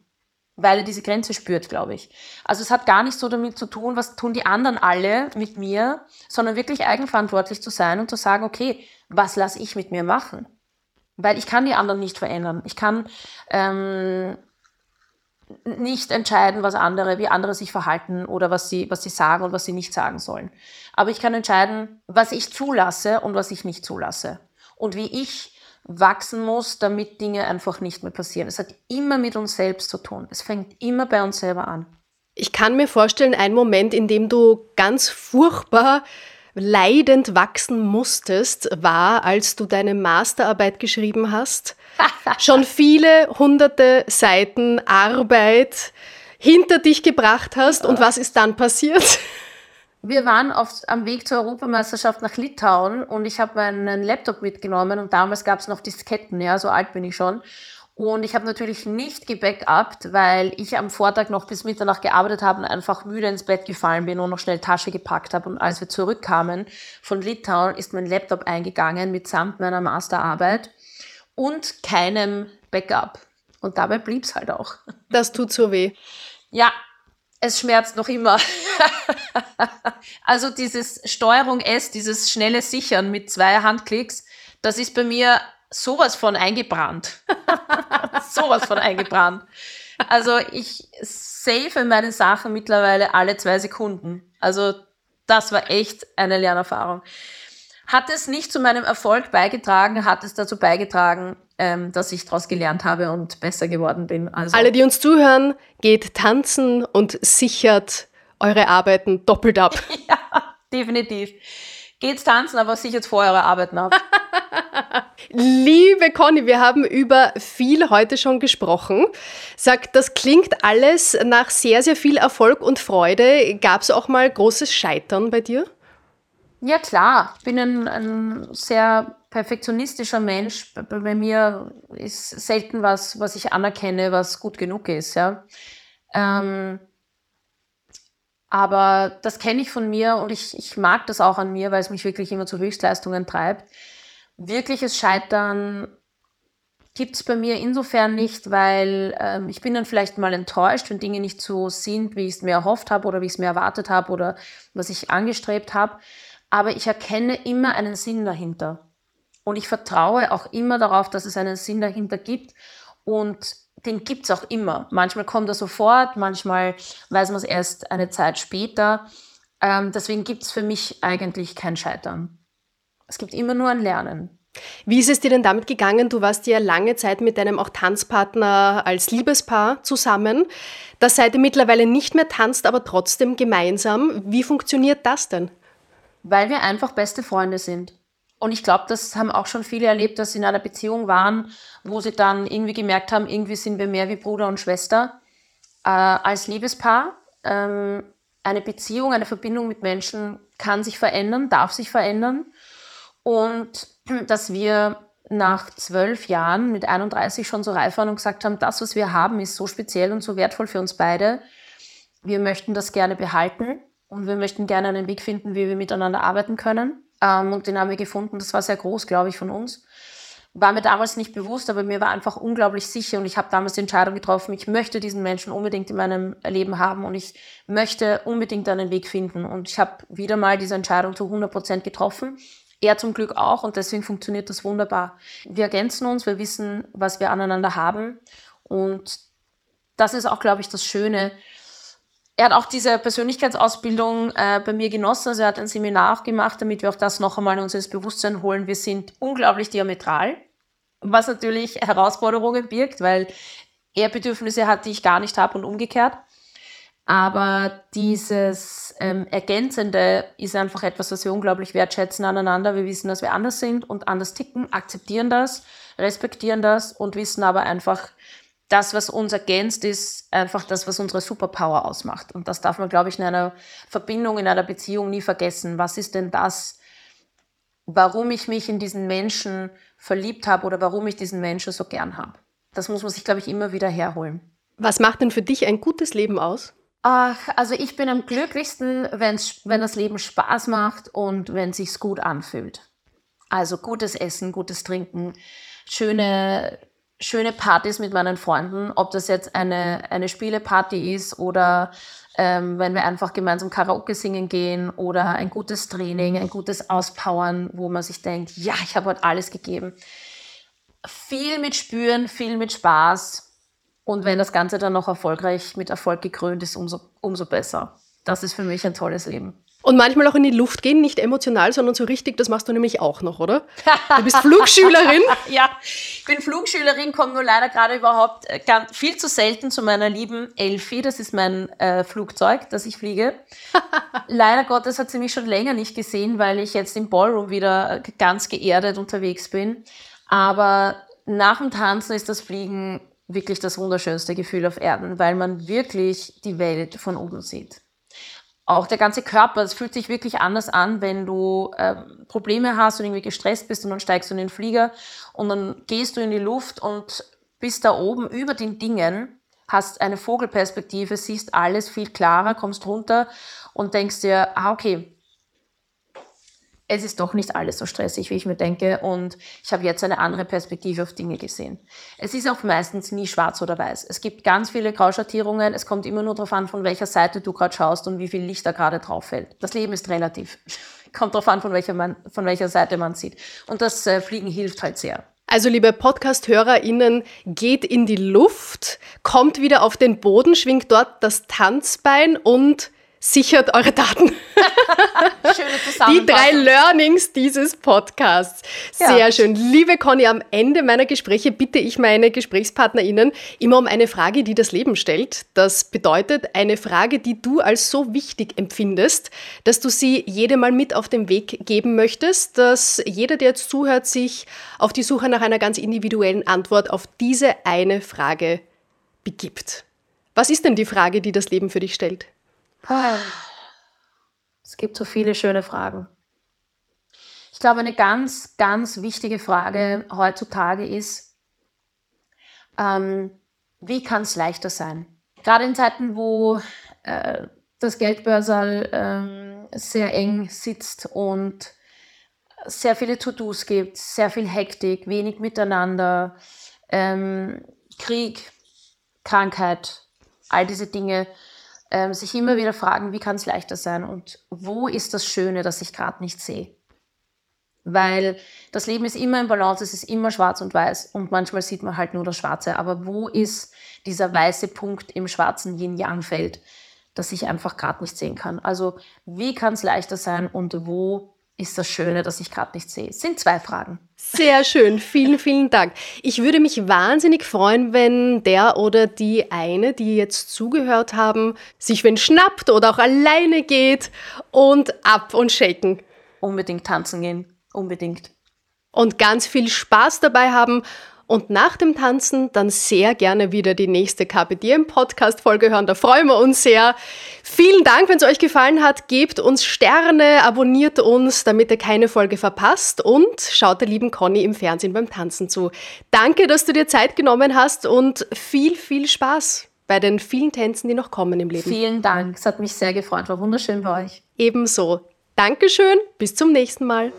Weil er diese Grenze spürt, glaube ich. Also es hat gar nicht so damit zu tun, was tun die anderen alle mit mir, sondern wirklich eigenverantwortlich zu sein und zu sagen, okay, was lasse ich mit mir machen? Weil ich kann die anderen nicht verändern. Ich kann ähm, nicht entscheiden, was andere, wie andere sich verhalten oder was sie, was sie sagen und was sie nicht sagen sollen. Aber ich kann entscheiden, was ich zulasse und was ich nicht zulasse. Und wie ich wachsen muss, damit Dinge einfach nicht mehr passieren. Es hat immer mit uns selbst zu tun. Es fängt immer bei uns selber an. Ich kann mir vorstellen, ein Moment, in dem du ganz furchtbar leidend wachsen musstest, war, als du deine Masterarbeit geschrieben hast. Schon viele hunderte Seiten Arbeit hinter dich gebracht hast. Und was ist dann passiert? Wir waren auf, am Weg zur Europameisterschaft nach Litauen und ich habe meinen Laptop mitgenommen und damals gab es noch Disketten, ja, so alt bin ich schon. Und ich habe natürlich nicht gebackupt, weil ich am Vortag noch bis Mitternacht gearbeitet habe und einfach müde ins Bett gefallen bin und noch schnell Tasche gepackt habe. Und als wir zurückkamen von Litauen, ist mein Laptop eingegangen mitsamt meiner Masterarbeit und keinem Backup. Und dabei blieb's halt auch. Das tut so weh. Ja, es schmerzt noch immer. also dieses Steuerung S, dieses schnelle Sichern mit zwei Handklicks, das ist bei mir sowas von eingebrannt. sowas von eingebrannt. Also ich save meine Sachen mittlerweile alle zwei Sekunden. Also das war echt eine Lernerfahrung. Hat es nicht zu meinem Erfolg beigetragen, hat es dazu beigetragen, ähm, dass ich daraus gelernt habe und besser geworden bin. Also Alle, die uns zuhören, geht tanzen und sichert eure Arbeiten doppelt ab. ja, definitiv. Geht's tanzen, aber sichert vorher eure Arbeiten ab. Liebe Conny, wir haben über viel heute schon gesprochen. Sag, das klingt alles nach sehr, sehr viel Erfolg und Freude. Gab es auch mal großes Scheitern bei dir? Ja, klar. Ich bin ein, ein sehr perfektionistischer Mensch. Bei, bei, mir ist selten was, was ich anerkenne, was gut genug ist. Ja. Ähm, Aber das kenne ich von mir und ich, ich mag das auch an mir, weil es mich wirklich immer zu Höchstleistungen treibt. Wirkliches Scheitern gibt es bei mir insofern nicht, weil ähm, ich bin dann vielleicht mal enttäuscht, wenn Dinge nicht so sind, wie ich es mir erhofft habe oder wie ich es mir erwartet habe oder was ich angestrebt habe. Aber ich erkenne immer einen Sinn dahinter. Und ich vertraue auch immer darauf, dass es einen Sinn dahinter gibt. Und den gibt es auch immer. Manchmal kommt er sofort, manchmal weiß man es erst eine Zeit später. Ähm, deswegen gibt es für mich eigentlich kein Scheitern. Es gibt immer nur ein Lernen. Wie ist es dir denn damit gegangen? Du warst ja lange Zeit mit deinem auch Tanzpartner als Liebespaar zusammen. Da seid ihr mittlerweile nicht mehr tanzt, aber trotzdem gemeinsam. Wie funktioniert das denn? Weil wir einfach beste Freunde sind. Und ich glaube, das haben auch schon viele erlebt, dass sie in einer Beziehung waren, wo sie dann irgendwie gemerkt haben, irgendwie sind wir mehr wie Bruder und Schwester. Äh, als Liebespaar, ähm, eine Beziehung, eine Verbindung mit Menschen kann sich verändern, darf sich verändern. Und dass wir nach zwölf Jahren mit 31 schon so reif waren und gesagt haben, das, was wir haben, ist so speziell und so wertvoll für uns beide. Wir möchten das gerne behalten und wir möchten gerne einen Weg finden, wie wir miteinander arbeiten können. Ähm, und den haben wir gefunden. Das war sehr groß, glaube ich, von uns. War mir damals nicht bewusst, aber mir war einfach unglaublich sicher und ich habe damals die Entscheidung getroffen, ich möchte diesen Menschen unbedingt in meinem Leben haben und ich möchte unbedingt einen Weg finden. Und ich habe wieder mal diese Entscheidung zu 100 Prozent getroffen er zum Glück auch und deswegen funktioniert das wunderbar. Wir ergänzen uns, wir wissen, was wir aneinander haben und das ist auch, glaube ich, das Schöne. Er hat auch diese Persönlichkeitsausbildung äh, bei mir genossen, also er hat ein Seminar auch gemacht, damit wir auch das noch einmal in unser Bewusstsein holen. Wir sind unglaublich diametral, was natürlich Herausforderungen birgt, weil er Bedürfnisse hat, die ich gar nicht habe und umgekehrt. Aber dieses ähm, Ergänzende ist einfach etwas, was wir unglaublich wertschätzen aneinander. Wir wissen, dass wir anders sind und anders ticken, akzeptieren das, respektieren das und wissen aber einfach, das, was uns ergänzt, ist einfach das, was unsere Superpower ausmacht. Und das darf man, glaube ich, in einer Verbindung, in einer Beziehung nie vergessen. Was ist denn das, warum ich mich in diesen Menschen verliebt habe oder warum ich diesen Menschen so gern habe? Das muss man sich, glaube ich, immer wieder herholen. Was macht denn für dich ein gutes Leben aus? Ach, also ich bin am glücklichsten, wenn's, wenn das Leben Spaß macht und wenn es gut anfühlt. Also gutes Essen, gutes Trinken, schöne, schöne Partys mit meinen Freunden, ob das jetzt eine, eine Spieleparty ist oder ähm, wenn wir einfach gemeinsam Karaoke singen gehen oder ein gutes Training, ein gutes Auspowern, wo man sich denkt, ja, ich habe heute alles gegeben. Viel mit Spüren, viel mit Spaß und wenn das Ganze dann noch erfolgreich mit Erfolg gekrönt ist, umso, umso besser. Das ist für mich ein tolles Leben. Und manchmal auch in die Luft gehen, nicht emotional, sondern so richtig, das machst du nämlich auch noch, oder? Du bist Flugschülerin. ja, ich bin Flugschülerin, komme nur leider gerade überhaupt äh, ganz, viel zu selten zu meiner lieben Elfi. Das ist mein äh, Flugzeug, das ich fliege. leider Gottes hat sie mich schon länger nicht gesehen, weil ich jetzt im Ballroom wieder ganz geerdet unterwegs bin. Aber nach dem Tanzen ist das Fliegen wirklich das wunderschönste Gefühl auf Erden, weil man wirklich die Welt von oben sieht. Auch der ganze Körper, es fühlt sich wirklich anders an, wenn du äh, Probleme hast und irgendwie gestresst bist und dann steigst du in den Flieger und dann gehst du in die Luft und bist da oben über den Dingen, hast eine Vogelperspektive, siehst alles viel klarer, kommst runter und denkst dir, ah, okay, es ist doch nicht alles so stressig, wie ich mir denke. Und ich habe jetzt eine andere Perspektive auf Dinge gesehen. Es ist auch meistens nie schwarz oder weiß. Es gibt ganz viele Grauschattierungen. Es kommt immer nur darauf an, von welcher Seite du gerade schaust und wie viel Licht da gerade drauf fällt. Das Leben ist relativ. kommt darauf an, von welcher, man, von welcher Seite man sieht. Und das äh, Fliegen hilft halt sehr. Also liebe Podcast-HörerInnen, geht in die Luft, kommt wieder auf den Boden, schwingt dort das Tanzbein und sichert eure Daten. Schöne Die drei Learnings dieses Podcasts. Sehr ja. schön. Liebe Conny, am Ende meiner Gespräche bitte ich meine GesprächspartnerInnen immer um eine Frage, die das Leben stellt. Das bedeutet eine Frage, die du als so wichtig empfindest, dass du sie jedem mal mit auf den Weg geben möchtest, dass jeder, der jetzt zuhört, sich auf die Suche nach einer ganz individuellen Antwort auf diese eine Frage begibt. Was ist denn die Frage, die das Leben für dich stellt? Es gibt so viele schöne Fragen. Ich glaube, eine ganz, ganz wichtige Frage heutzutage ist, ähm, wie kann es leichter sein? Gerade in Zeiten, wo äh, das Geldbörsal ähm, sehr eng sitzt und sehr viele To-Dos gibt, sehr viel Hektik, wenig Miteinander, ähm, Krieg, Krankheit, all diese Dinge, ähm, sich immer wieder fragen, wie kann es leichter sein und wo ist das Schöne, das ich gerade nicht sehe. Weil das Leben ist immer im Balance, es ist immer schwarz und weiß und manchmal sieht man halt nur das Schwarze. Aber wo ist dieser weiße Punkt im schwarzen Yin-Yang-Feld, das ich einfach gerade nicht sehen kann? Also wie kann es leichter sein und wo ist das Schöne, das ich gerade nicht sehe? Es sind zwei Fragen. Sehr schön, vielen, vielen Dank. Ich würde mich wahnsinnig freuen, wenn der oder die eine, die jetzt zugehört haben, sich wenn schnappt oder auch alleine geht und ab und shaken. Unbedingt tanzen gehen, unbedingt. Und ganz viel Spaß dabei haben und nach dem Tanzen dann sehr gerne wieder die nächste KPDM Podcast Folge hören. Da freuen wir uns sehr. Vielen Dank, wenn es euch gefallen hat. Gebt uns Sterne, abonniert uns, damit ihr keine Folge verpasst und schaut der lieben Conny im Fernsehen beim Tanzen zu. Danke, dass du dir Zeit genommen hast und viel, viel Spaß bei den vielen Tänzen, die noch kommen im Leben. Vielen Dank. Es hat mich sehr gefreut. War wunderschön bei euch. Ebenso. Dankeschön. Bis zum nächsten Mal.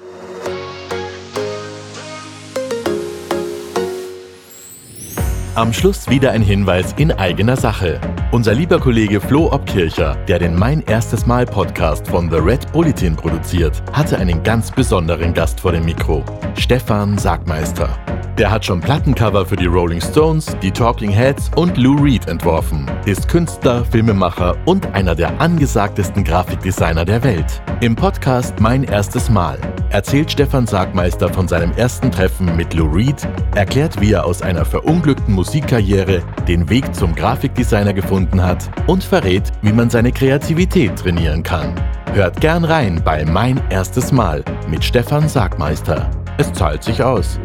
Am Schluss wieder ein Hinweis in eigener Sache. Unser lieber Kollege Flo Obkircher, der den Mein erstes Mal Podcast von The Red Bulletin produziert, hatte einen ganz besonderen Gast vor dem Mikro. Stefan Sagmeister. Der hat schon Plattencover für die Rolling Stones, die Talking Heads und Lou Reed entworfen, ist Künstler, Filmemacher und einer der angesagtesten Grafikdesigner der Welt. Im Podcast Mein erstes Mal erzählt Stefan Sagmeister von seinem ersten Treffen mit Lou Reed, erklärt, wie er aus einer verunglückten Musikkarriere den Weg zum Grafikdesigner gefunden hat und verrät, wie man seine Kreativität trainieren kann. Hört gern rein bei Mein erstes Mal mit Stefan Sagmeister. Es zahlt sich aus.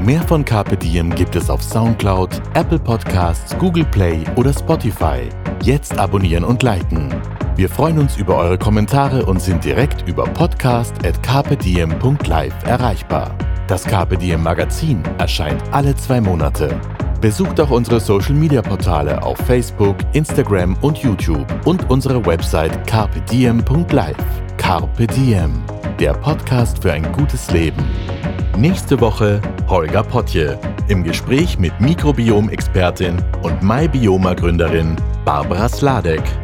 Mehr von Carpe Diem gibt es auf Soundcloud, Apple Podcasts, Google Play oder Spotify. Jetzt abonnieren und liken. Wir freuen uns über eure Kommentare und sind direkt über podcast.carpediem.live erreichbar. Das Carpe Diem Magazin erscheint alle zwei Monate. Besucht auch unsere Social Media Portale auf Facebook, Instagram und YouTube und unsere Website carpediem.live. Carpe Diem, der Podcast für ein gutes Leben. Nächste Woche Holger Potje im Gespräch mit Mikrobiom-Expertin und MyBioma-Gründerin Barbara Sladek.